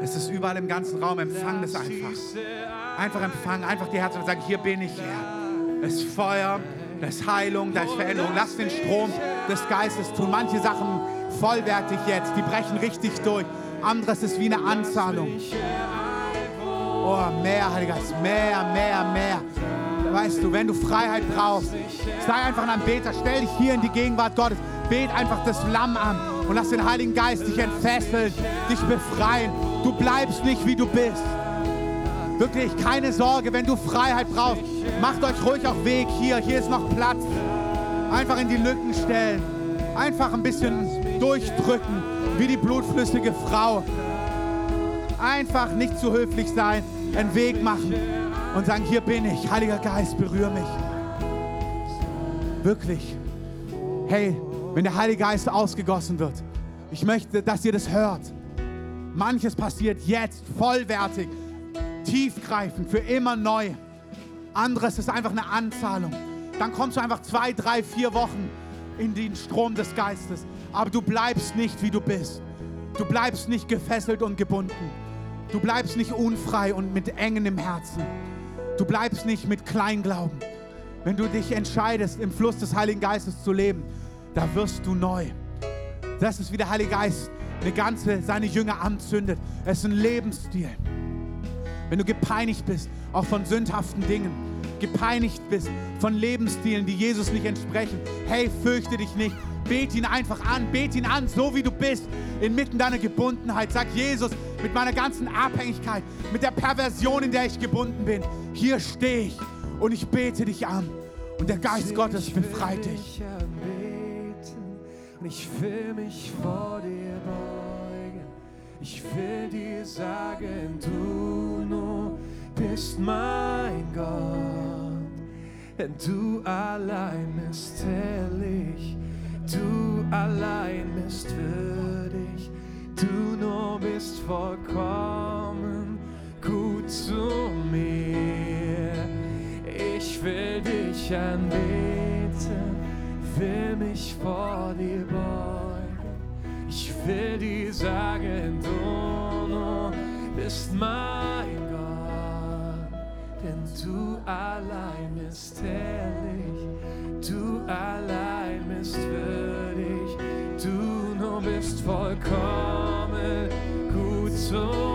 Es ist überall im ganzen Raum. Empfang das einfach. Einfach empfangen, einfach die Herzen und sagen, hier bin ich, Herr. Es ist Feuer, da ist Heilung, da ist Veränderung. Lass den Strom des Geistes tun. Manche Sachen vollwertig jetzt, die brechen richtig durch. Anderes ist wie eine Anzahlung. Oh, mehr, Heiliger Geist, mehr, mehr, mehr. Weißt du, wenn du Freiheit brauchst, sei einfach ein Anbeter. Stell dich hier in die Gegenwart Gottes. Bet einfach das Lamm an und lass den Heiligen Geist dich entfesseln, dich befreien. Du bleibst nicht, wie du bist. Wirklich, keine Sorge, wenn du Freiheit brauchst, macht euch ruhig auf Weg hier. Hier ist noch Platz. Einfach in die Lücken stellen. Einfach ein bisschen durchdrücken, wie die blutflüssige Frau. Einfach nicht zu höflich sein, einen Weg machen und sagen, hier bin ich. Heiliger Geist, berühre mich. Wirklich. Hey, wenn der Heilige Geist ausgegossen wird, ich möchte, dass ihr das hört. Manches passiert jetzt vollwertig, tiefgreifend, für immer neu. Anderes ist einfach eine Anzahlung. Dann kommst du einfach zwei, drei, vier Wochen in den Strom des Geistes. Aber du bleibst nicht, wie du bist. Du bleibst nicht gefesselt und gebunden. Du bleibst nicht unfrei und mit Engen im Herzen. Du bleibst nicht mit Kleinglauben. Wenn du dich entscheidest, im Fluss des Heiligen Geistes zu leben, da wirst du neu. Das ist wie der Heilige Geist eine ganze, seine Jünger anzündet. Es ist ein Lebensstil. Wenn du gepeinigt bist, auch von sündhaften Dingen, gepeinigt bist von Lebensstilen, die Jesus nicht entsprechen, hey, fürchte dich nicht. Bet ihn einfach an, bet ihn an, so wie du bist, inmitten deiner Gebundenheit. Sag Jesus, mit meiner ganzen Abhängigkeit, mit der Perversion, in der ich gebunden bin, hier stehe ich und ich bete dich an. Und der Geist Gottes befreit dich. und ich will mich vor dir beugen. Ich will dir sagen, du nur bist mein Gott, denn du allein bist herrlich, du allein bist würdig, du nur bist vollkommen gut zu mir. Ich will dich anbeten, will mich vor dir beugen. Ich will dir sagen, du bist mein Gott, denn du allein bist herrlich, du allein bist würdig, du nur bist vollkommen gut zu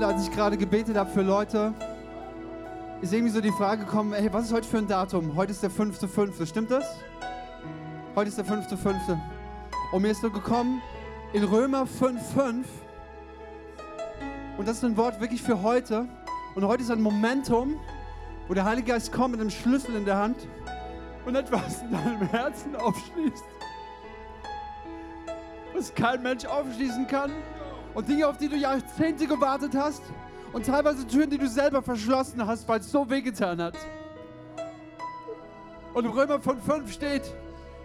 Freunde, als ich gerade gebetet habe für Leute, ist irgendwie so die Frage gekommen, hey, was ist heute für ein Datum? Heute ist der 5.5., stimmt das? Heute ist der 5.5. Und mir ist so gekommen, in Römer 5.5, und das ist ein Wort wirklich für heute, und heute ist ein Momentum, wo der Heilige Geist kommt mit einem Schlüssel in der Hand und etwas in deinem Herzen aufschließt, was kein Mensch aufschließen kann. Und Dinge, auf die du Jahrzehnte gewartet hast. Und teilweise Türen, die du selber verschlossen hast, weil es so wehgetan hat. Und im Römer von 5 steht,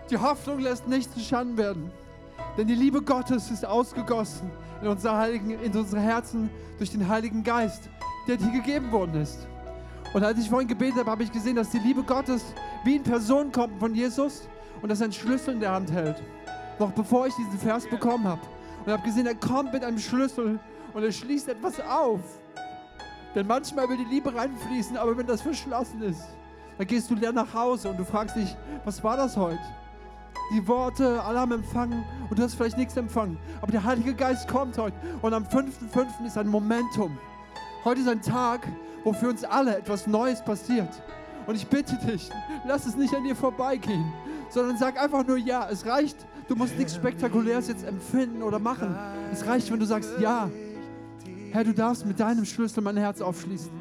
die Hoffnung lässt nicht zu Schanden werden. Denn die Liebe Gottes ist ausgegossen in unsere, Heiligen, in unsere Herzen durch den Heiligen Geist, der dir gegeben worden ist. Und als ich vorhin gebetet habe, habe ich gesehen, dass die Liebe Gottes wie in Person kommt von Jesus und dass er einen Schlüssel in der Hand hält. Noch bevor ich diesen Vers bekommen habe. Und habe gesehen, er kommt mit einem Schlüssel und er schließt etwas auf. Denn manchmal will die Liebe reinfließen, aber wenn das verschlossen ist, dann gehst du leer nach Hause und du fragst dich, was war das heute? Die Worte, haben empfangen und du hast vielleicht nichts empfangen. Aber der Heilige Geist kommt heute und am 5.5. ist ein Momentum. Heute ist ein Tag, wo für uns alle etwas Neues passiert. Und ich bitte dich, lass es nicht an dir vorbeigehen, sondern sag einfach nur ja. Es reicht, du musst nichts Spektakuläres jetzt empfinden oder machen. Es reicht, wenn du sagst ja. Herr, du darfst mit deinem Schlüssel mein Herz aufschließen.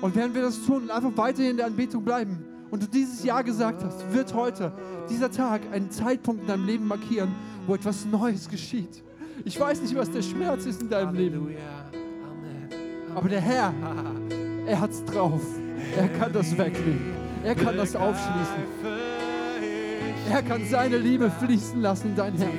Und während wir das tun und einfach weiterhin in der Anbetung bleiben und du dieses Ja gesagt hast, wird heute dieser Tag einen Zeitpunkt in deinem Leben markieren, wo etwas Neues geschieht. Ich weiß nicht, was der Schmerz ist in deinem Leben, aber der Herr, er hat's drauf. Er kann das wegnehmen. Er kann das aufschließen. Er kann seine Liebe fließen lassen in dein Herz.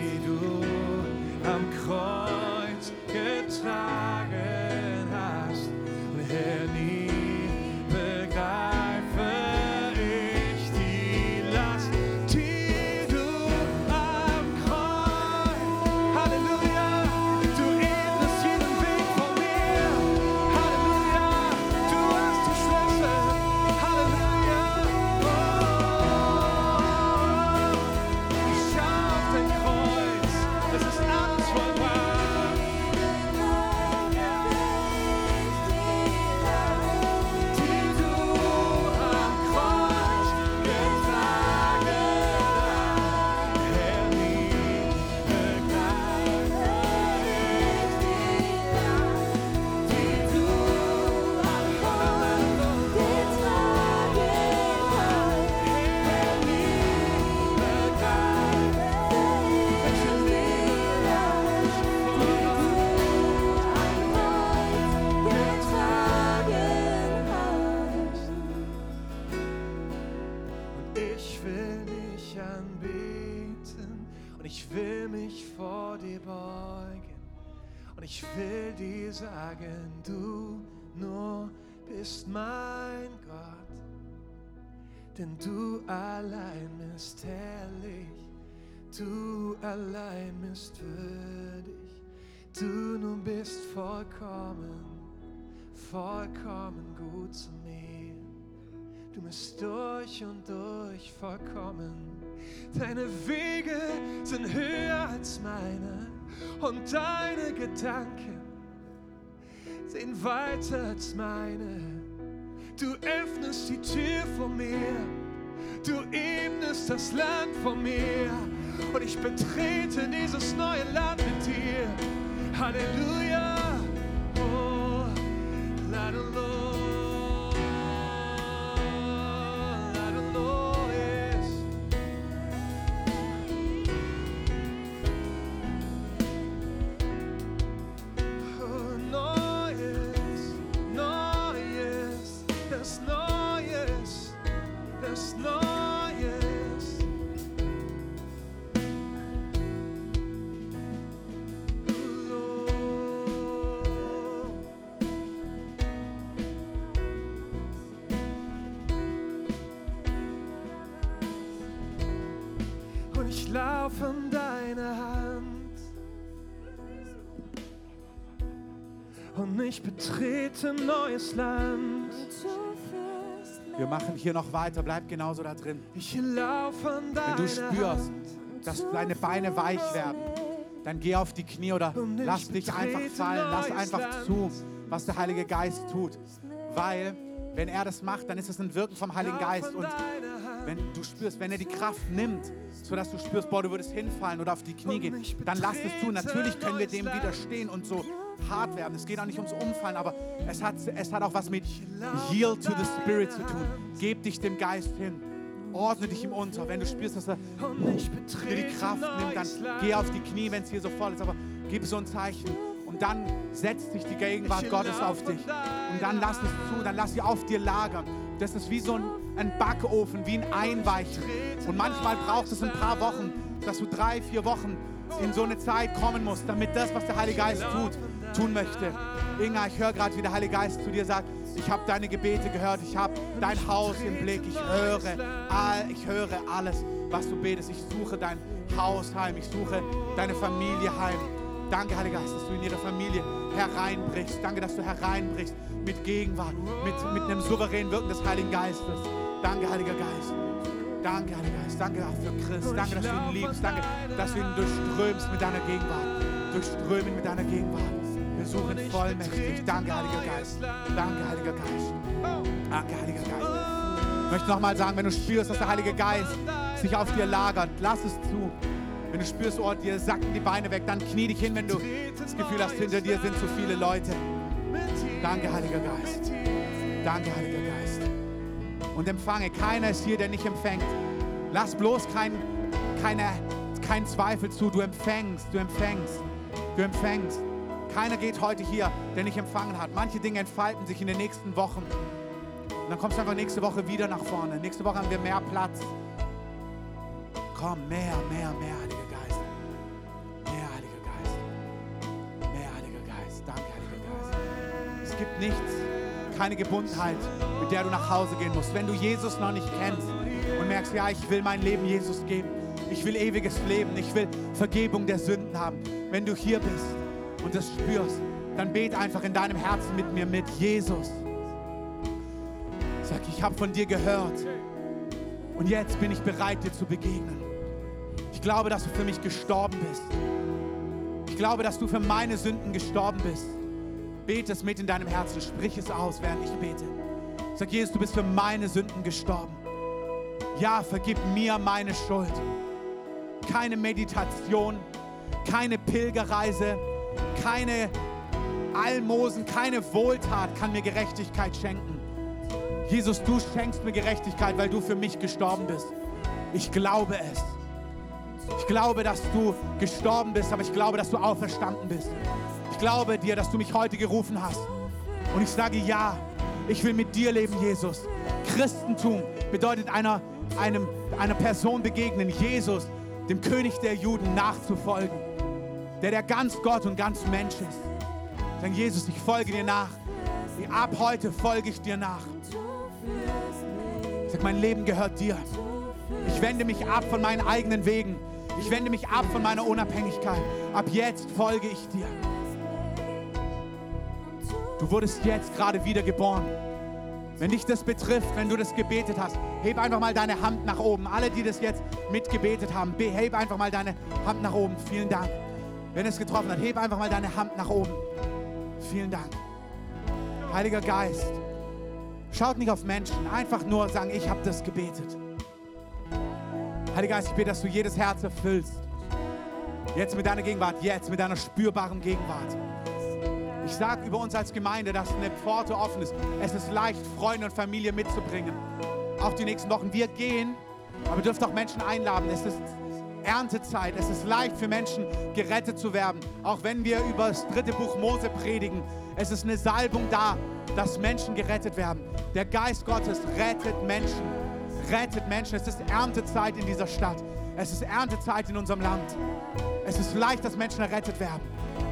Denn du allein bist herrlich, du allein bist würdig, du nun bist vollkommen, vollkommen gut zu mir. Du bist durch und durch vollkommen. Deine Wege sind höher als meine und deine Gedanken sind weiter als meine. Du öffnest die Tür vor mir, du ebnest das Land vor mir und ich betrete dieses neue Land mit dir. Halleluja. Oh, la la betrete neues Land. Wir machen hier noch weiter, bleib genauso da drin. Wenn du spürst, dass deine Beine weich werden, dann geh auf die Knie oder lass dich einfach fallen, lass einfach zu, was der Heilige Geist tut. Weil, wenn er das macht, dann ist es ein Wirken vom Heiligen Geist. Und wenn du spürst, wenn er die Kraft nimmt, sodass du spürst, boah, du würdest hinfallen oder auf die Knie gehen, dann lass es zu. Natürlich können wir dem widerstehen und so hart werden. Es geht auch nicht ums Umfallen, aber es hat, es hat auch was mit Yield to the Spirit zu tun. Geb dich dem Geist hin. Ordne dich ihm unter. Wenn du spürst, dass er dir die Kraft nimmt, dann geh auf die Knie, wenn es hier so voll ist. Aber gib so ein Zeichen. Und dann setzt sich die Gegenwart Gottes auf dich. Und dann lass es zu, dann lass sie auf dir lagern. Das ist wie so ein, ein Backofen, wie ein Einweichen. Und manchmal braucht es ein paar Wochen, dass du drei, vier Wochen in so eine Zeit kommen musst, damit das, was der Heilige Geist tut, tun möchte. Inga, ich höre gerade, wie der Heilige Geist zu dir sagt, ich habe deine Gebete gehört, ich habe dein Haus im Blick, ich höre, all, ich höre alles, was du betest. Ich suche dein Haus heim, ich suche deine Familie heim. Danke, Heiliger Geist, dass du in ihre Familie hereinbrichst. Danke, dass du hereinbrichst mit Gegenwart, mit, mit einem souveränen Wirken des Heiligen Geistes. Danke, Heiliger Geist. Danke, Heiliger Geist. Danke auch für Christ. Danke, dass du ihn liebst. Danke, dass du ihn durchströmst mit deiner Gegenwart. Durchströmen mit deiner Gegenwart. Suchen vollmächtig. Danke, Heiliger Geist. Danke, Heiliger Geist. Danke, Heiliger Geist. Ich möchte nochmal sagen, wenn du spürst, dass der Heilige Geist sich auf dir lagert, lass es zu. Wenn du spürst, oh, dir sacken die Beine weg, dann knie dich hin, wenn du das Gefühl hast, hinter dir sind zu viele Leute. Danke, Heiliger Geist. Danke, Heiliger Geist. Und empfange. Keiner ist hier, der nicht empfängt. Lass bloß kein, keine, kein Zweifel zu. Du empfängst, du empfängst, du empfängst. Keiner geht heute hier, der nicht empfangen hat. Manche Dinge entfalten sich in den nächsten Wochen. Und dann kommst du einfach nächste Woche wieder nach vorne. Nächste Woche haben wir mehr Platz. Komm, mehr, mehr, mehr, Heiliger Geist. Mehr, Heiliger Geist. Mehr, Heiliger Geist. Danke, Heiliger Geist. Es gibt nichts, keine Gebundenheit, mit der du nach Hause gehen musst. Wenn du Jesus noch nicht kennst und merkst, ja, ich will mein Leben Jesus geben. Ich will ewiges Leben. Ich will Vergebung der Sünden haben. Wenn du hier bist und das spürst, dann bet einfach in deinem Herzen mit mir mit. Jesus. Sag, ich habe von dir gehört. Und jetzt bin ich bereit, dir zu begegnen. Ich glaube, dass du für mich gestorben bist. Ich glaube, dass du für meine Sünden gestorben bist. Bete es mit in deinem Herzen, sprich es aus, während ich bete. Sag, Jesus, du bist für meine Sünden gestorben. Ja, vergib mir meine Schuld. Keine Meditation, keine Pilgerreise, keine Almosen, keine Wohltat kann mir Gerechtigkeit schenken. Jesus, du schenkst mir Gerechtigkeit, weil du für mich gestorben bist. Ich glaube es. Ich glaube, dass du gestorben bist, aber ich glaube, dass du auferstanden bist. Ich glaube dir, dass du mich heute gerufen hast. Und ich sage ja, ich will mit dir leben, Jesus. Christentum bedeutet einer, einem, einer Person begegnen, Jesus, dem König der Juden, nachzufolgen. Der der ganz Gott und ganz Mensch ist. Sagen, Jesus, ich folge dir nach. Ab heute folge ich dir nach. Sag, mein Leben gehört dir. Ich wende mich ab von meinen eigenen Wegen. Ich wende mich ab von meiner Unabhängigkeit. Ab jetzt folge ich dir. Du wurdest jetzt gerade wieder geboren. Wenn dich das betrifft, wenn du das gebetet hast, heb einfach mal deine Hand nach oben. Alle, die das jetzt mitgebetet haben, be- heb einfach mal deine Hand nach oben. Vielen Dank. Wenn es getroffen hat, heb einfach mal deine Hand nach oben. Vielen Dank. Heiliger Geist, schaut nicht auf Menschen, einfach nur sagen, ich habe das gebetet. Heiliger Geist, ich bete, dass du jedes Herz erfüllst. Jetzt mit deiner Gegenwart, jetzt mit deiner spürbaren Gegenwart. Ich sage über uns als Gemeinde, dass eine Pforte offen ist. Es ist leicht, Freunde und Familie mitzubringen. Auch die nächsten Wochen. Wir gehen, aber ihr dürft auch Menschen einladen. Es ist Erntezeit. Es ist leicht für Menschen gerettet zu werden. Auch wenn wir über das dritte Buch Mose predigen. Es ist eine Salbung da, dass Menschen gerettet werden. Der Geist Gottes rettet Menschen. Rettet Menschen. Es ist Erntezeit in dieser Stadt. Es ist Erntezeit in unserem Land. Es ist leicht, dass Menschen errettet werden.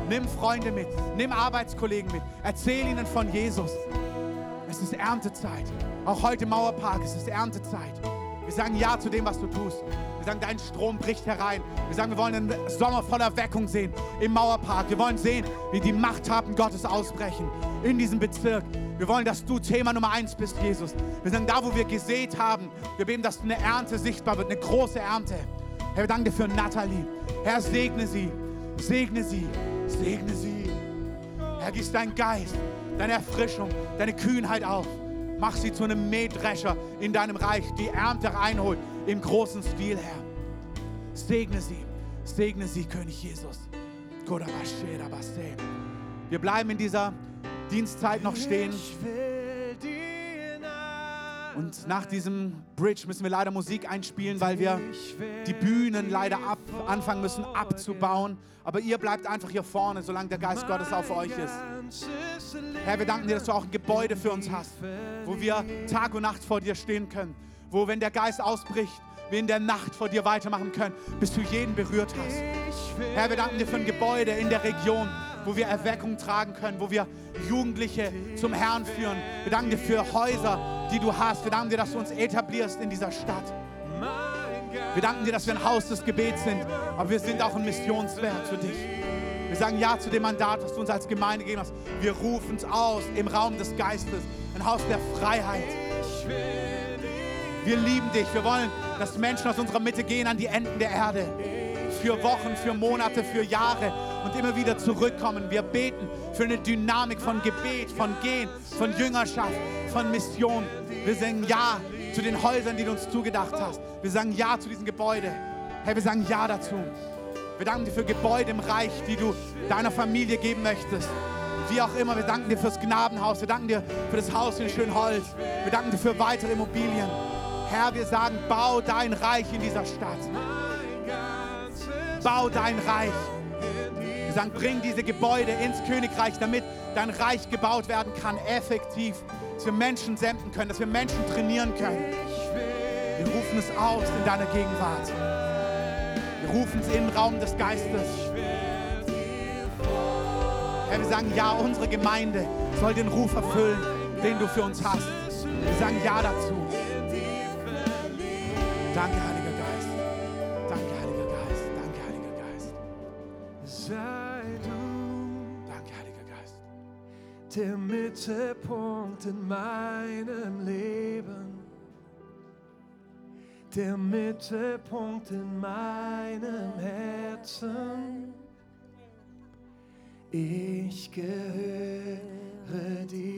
Nimm Freunde mit, nimm Arbeitskollegen mit, erzähl ihnen von Jesus. Es ist Erntezeit. Auch heute im Mauerpark, es ist Erntezeit. Wir sagen Ja zu dem, was du tust. Wir sagen, dein Strom bricht herein. Wir sagen, wir wollen einen Sommer voller Weckung sehen im Mauerpark. Wir wollen sehen, wie die Machttaten Gottes ausbrechen in diesem Bezirk. Wir wollen, dass du Thema Nummer eins bist, Jesus. Wir sagen, da, wo wir gesät haben, wir beten, dass eine Ernte sichtbar wird, eine große Ernte. Herr, wir danken dir für Natalie. Herr, segne sie, segne sie, segne sie. Herr, gieß deinen Geist, deine Erfrischung, deine Kühnheit auf. Mach sie zu einem Mähdrescher in deinem Reich, die Ernte reinholt im großen Stil, Herr. Segne sie, segne sie, König Jesus. Wir bleiben in dieser Dienstzeit noch stehen. Und nach diesem Bridge müssen wir leider Musik einspielen, weil wir die Bühnen leider ab, anfangen müssen abzubauen. Aber ihr bleibt einfach hier vorne, solange der Geist Gottes auf euch ist. Herr, wir danken dir, dass du auch ein Gebäude für uns hast, wo wir Tag und Nacht vor dir stehen können. Wo, wenn der Geist ausbricht, wir in der Nacht vor dir weitermachen können, bis du jeden berührt hast. Herr, wir danken dir für ein Gebäude in der Region, wo wir Erweckung tragen können, wo wir Jugendliche zum Herrn führen. Wir danken dir für Häuser, die du hast. Wir danken dir, dass du uns etablierst in dieser Stadt. Wir danken dir, dass wir ein Haus des Gebets sind, aber wir sind auch ein Missionswerk für dich. Wir sagen Ja zu dem Mandat, das du uns als Gemeinde gegeben hast. Wir rufen es aus im Raum des Geistes, ein Haus der Freiheit. Wir lieben dich. Wir wollen, dass Menschen aus unserer Mitte gehen an die Enden der Erde. Für Wochen, für Monate, für Jahre und immer wieder zurückkommen. Wir beten für eine Dynamik von Gebet, von Gehen, von Jüngerschaft, von Mission. Wir sagen Ja zu den Häusern, die du uns zugedacht hast. Wir sagen Ja zu diesem Gebäude. Herr, wir sagen Ja dazu. Wir danken dir für Gebäude im Reich, die du deiner Familie geben möchtest. Wie auch immer, wir danken dir fürs Gnadenhaus. Wir danken dir für das Haus in Schönholz. Wir danken dir für weitere Immobilien. Herr, wir sagen, bau dein Reich in dieser Stadt. Bau dein Reich. Wir sagen, bring diese Gebäude ins Königreich, damit dein Reich gebaut werden kann, effektiv. Dass wir Menschen senden können, dass wir Menschen trainieren können. Wir rufen es aus in deiner Gegenwart. Wir rufen es in den Raum des Geistes. Herr, wir sagen, ja, unsere Gemeinde soll den Ruf erfüllen, den du für uns hast. Wir sagen ja dazu. Danke, Heiliger Geist. Danke, Heiliger Geist. Danke, Heiliger Geist. Sei du Danke, Heiliger Geist. der Mittelpunkt in meinem Leben. Der Mittelpunkt in meinem Herzen. Ich gehöre dir.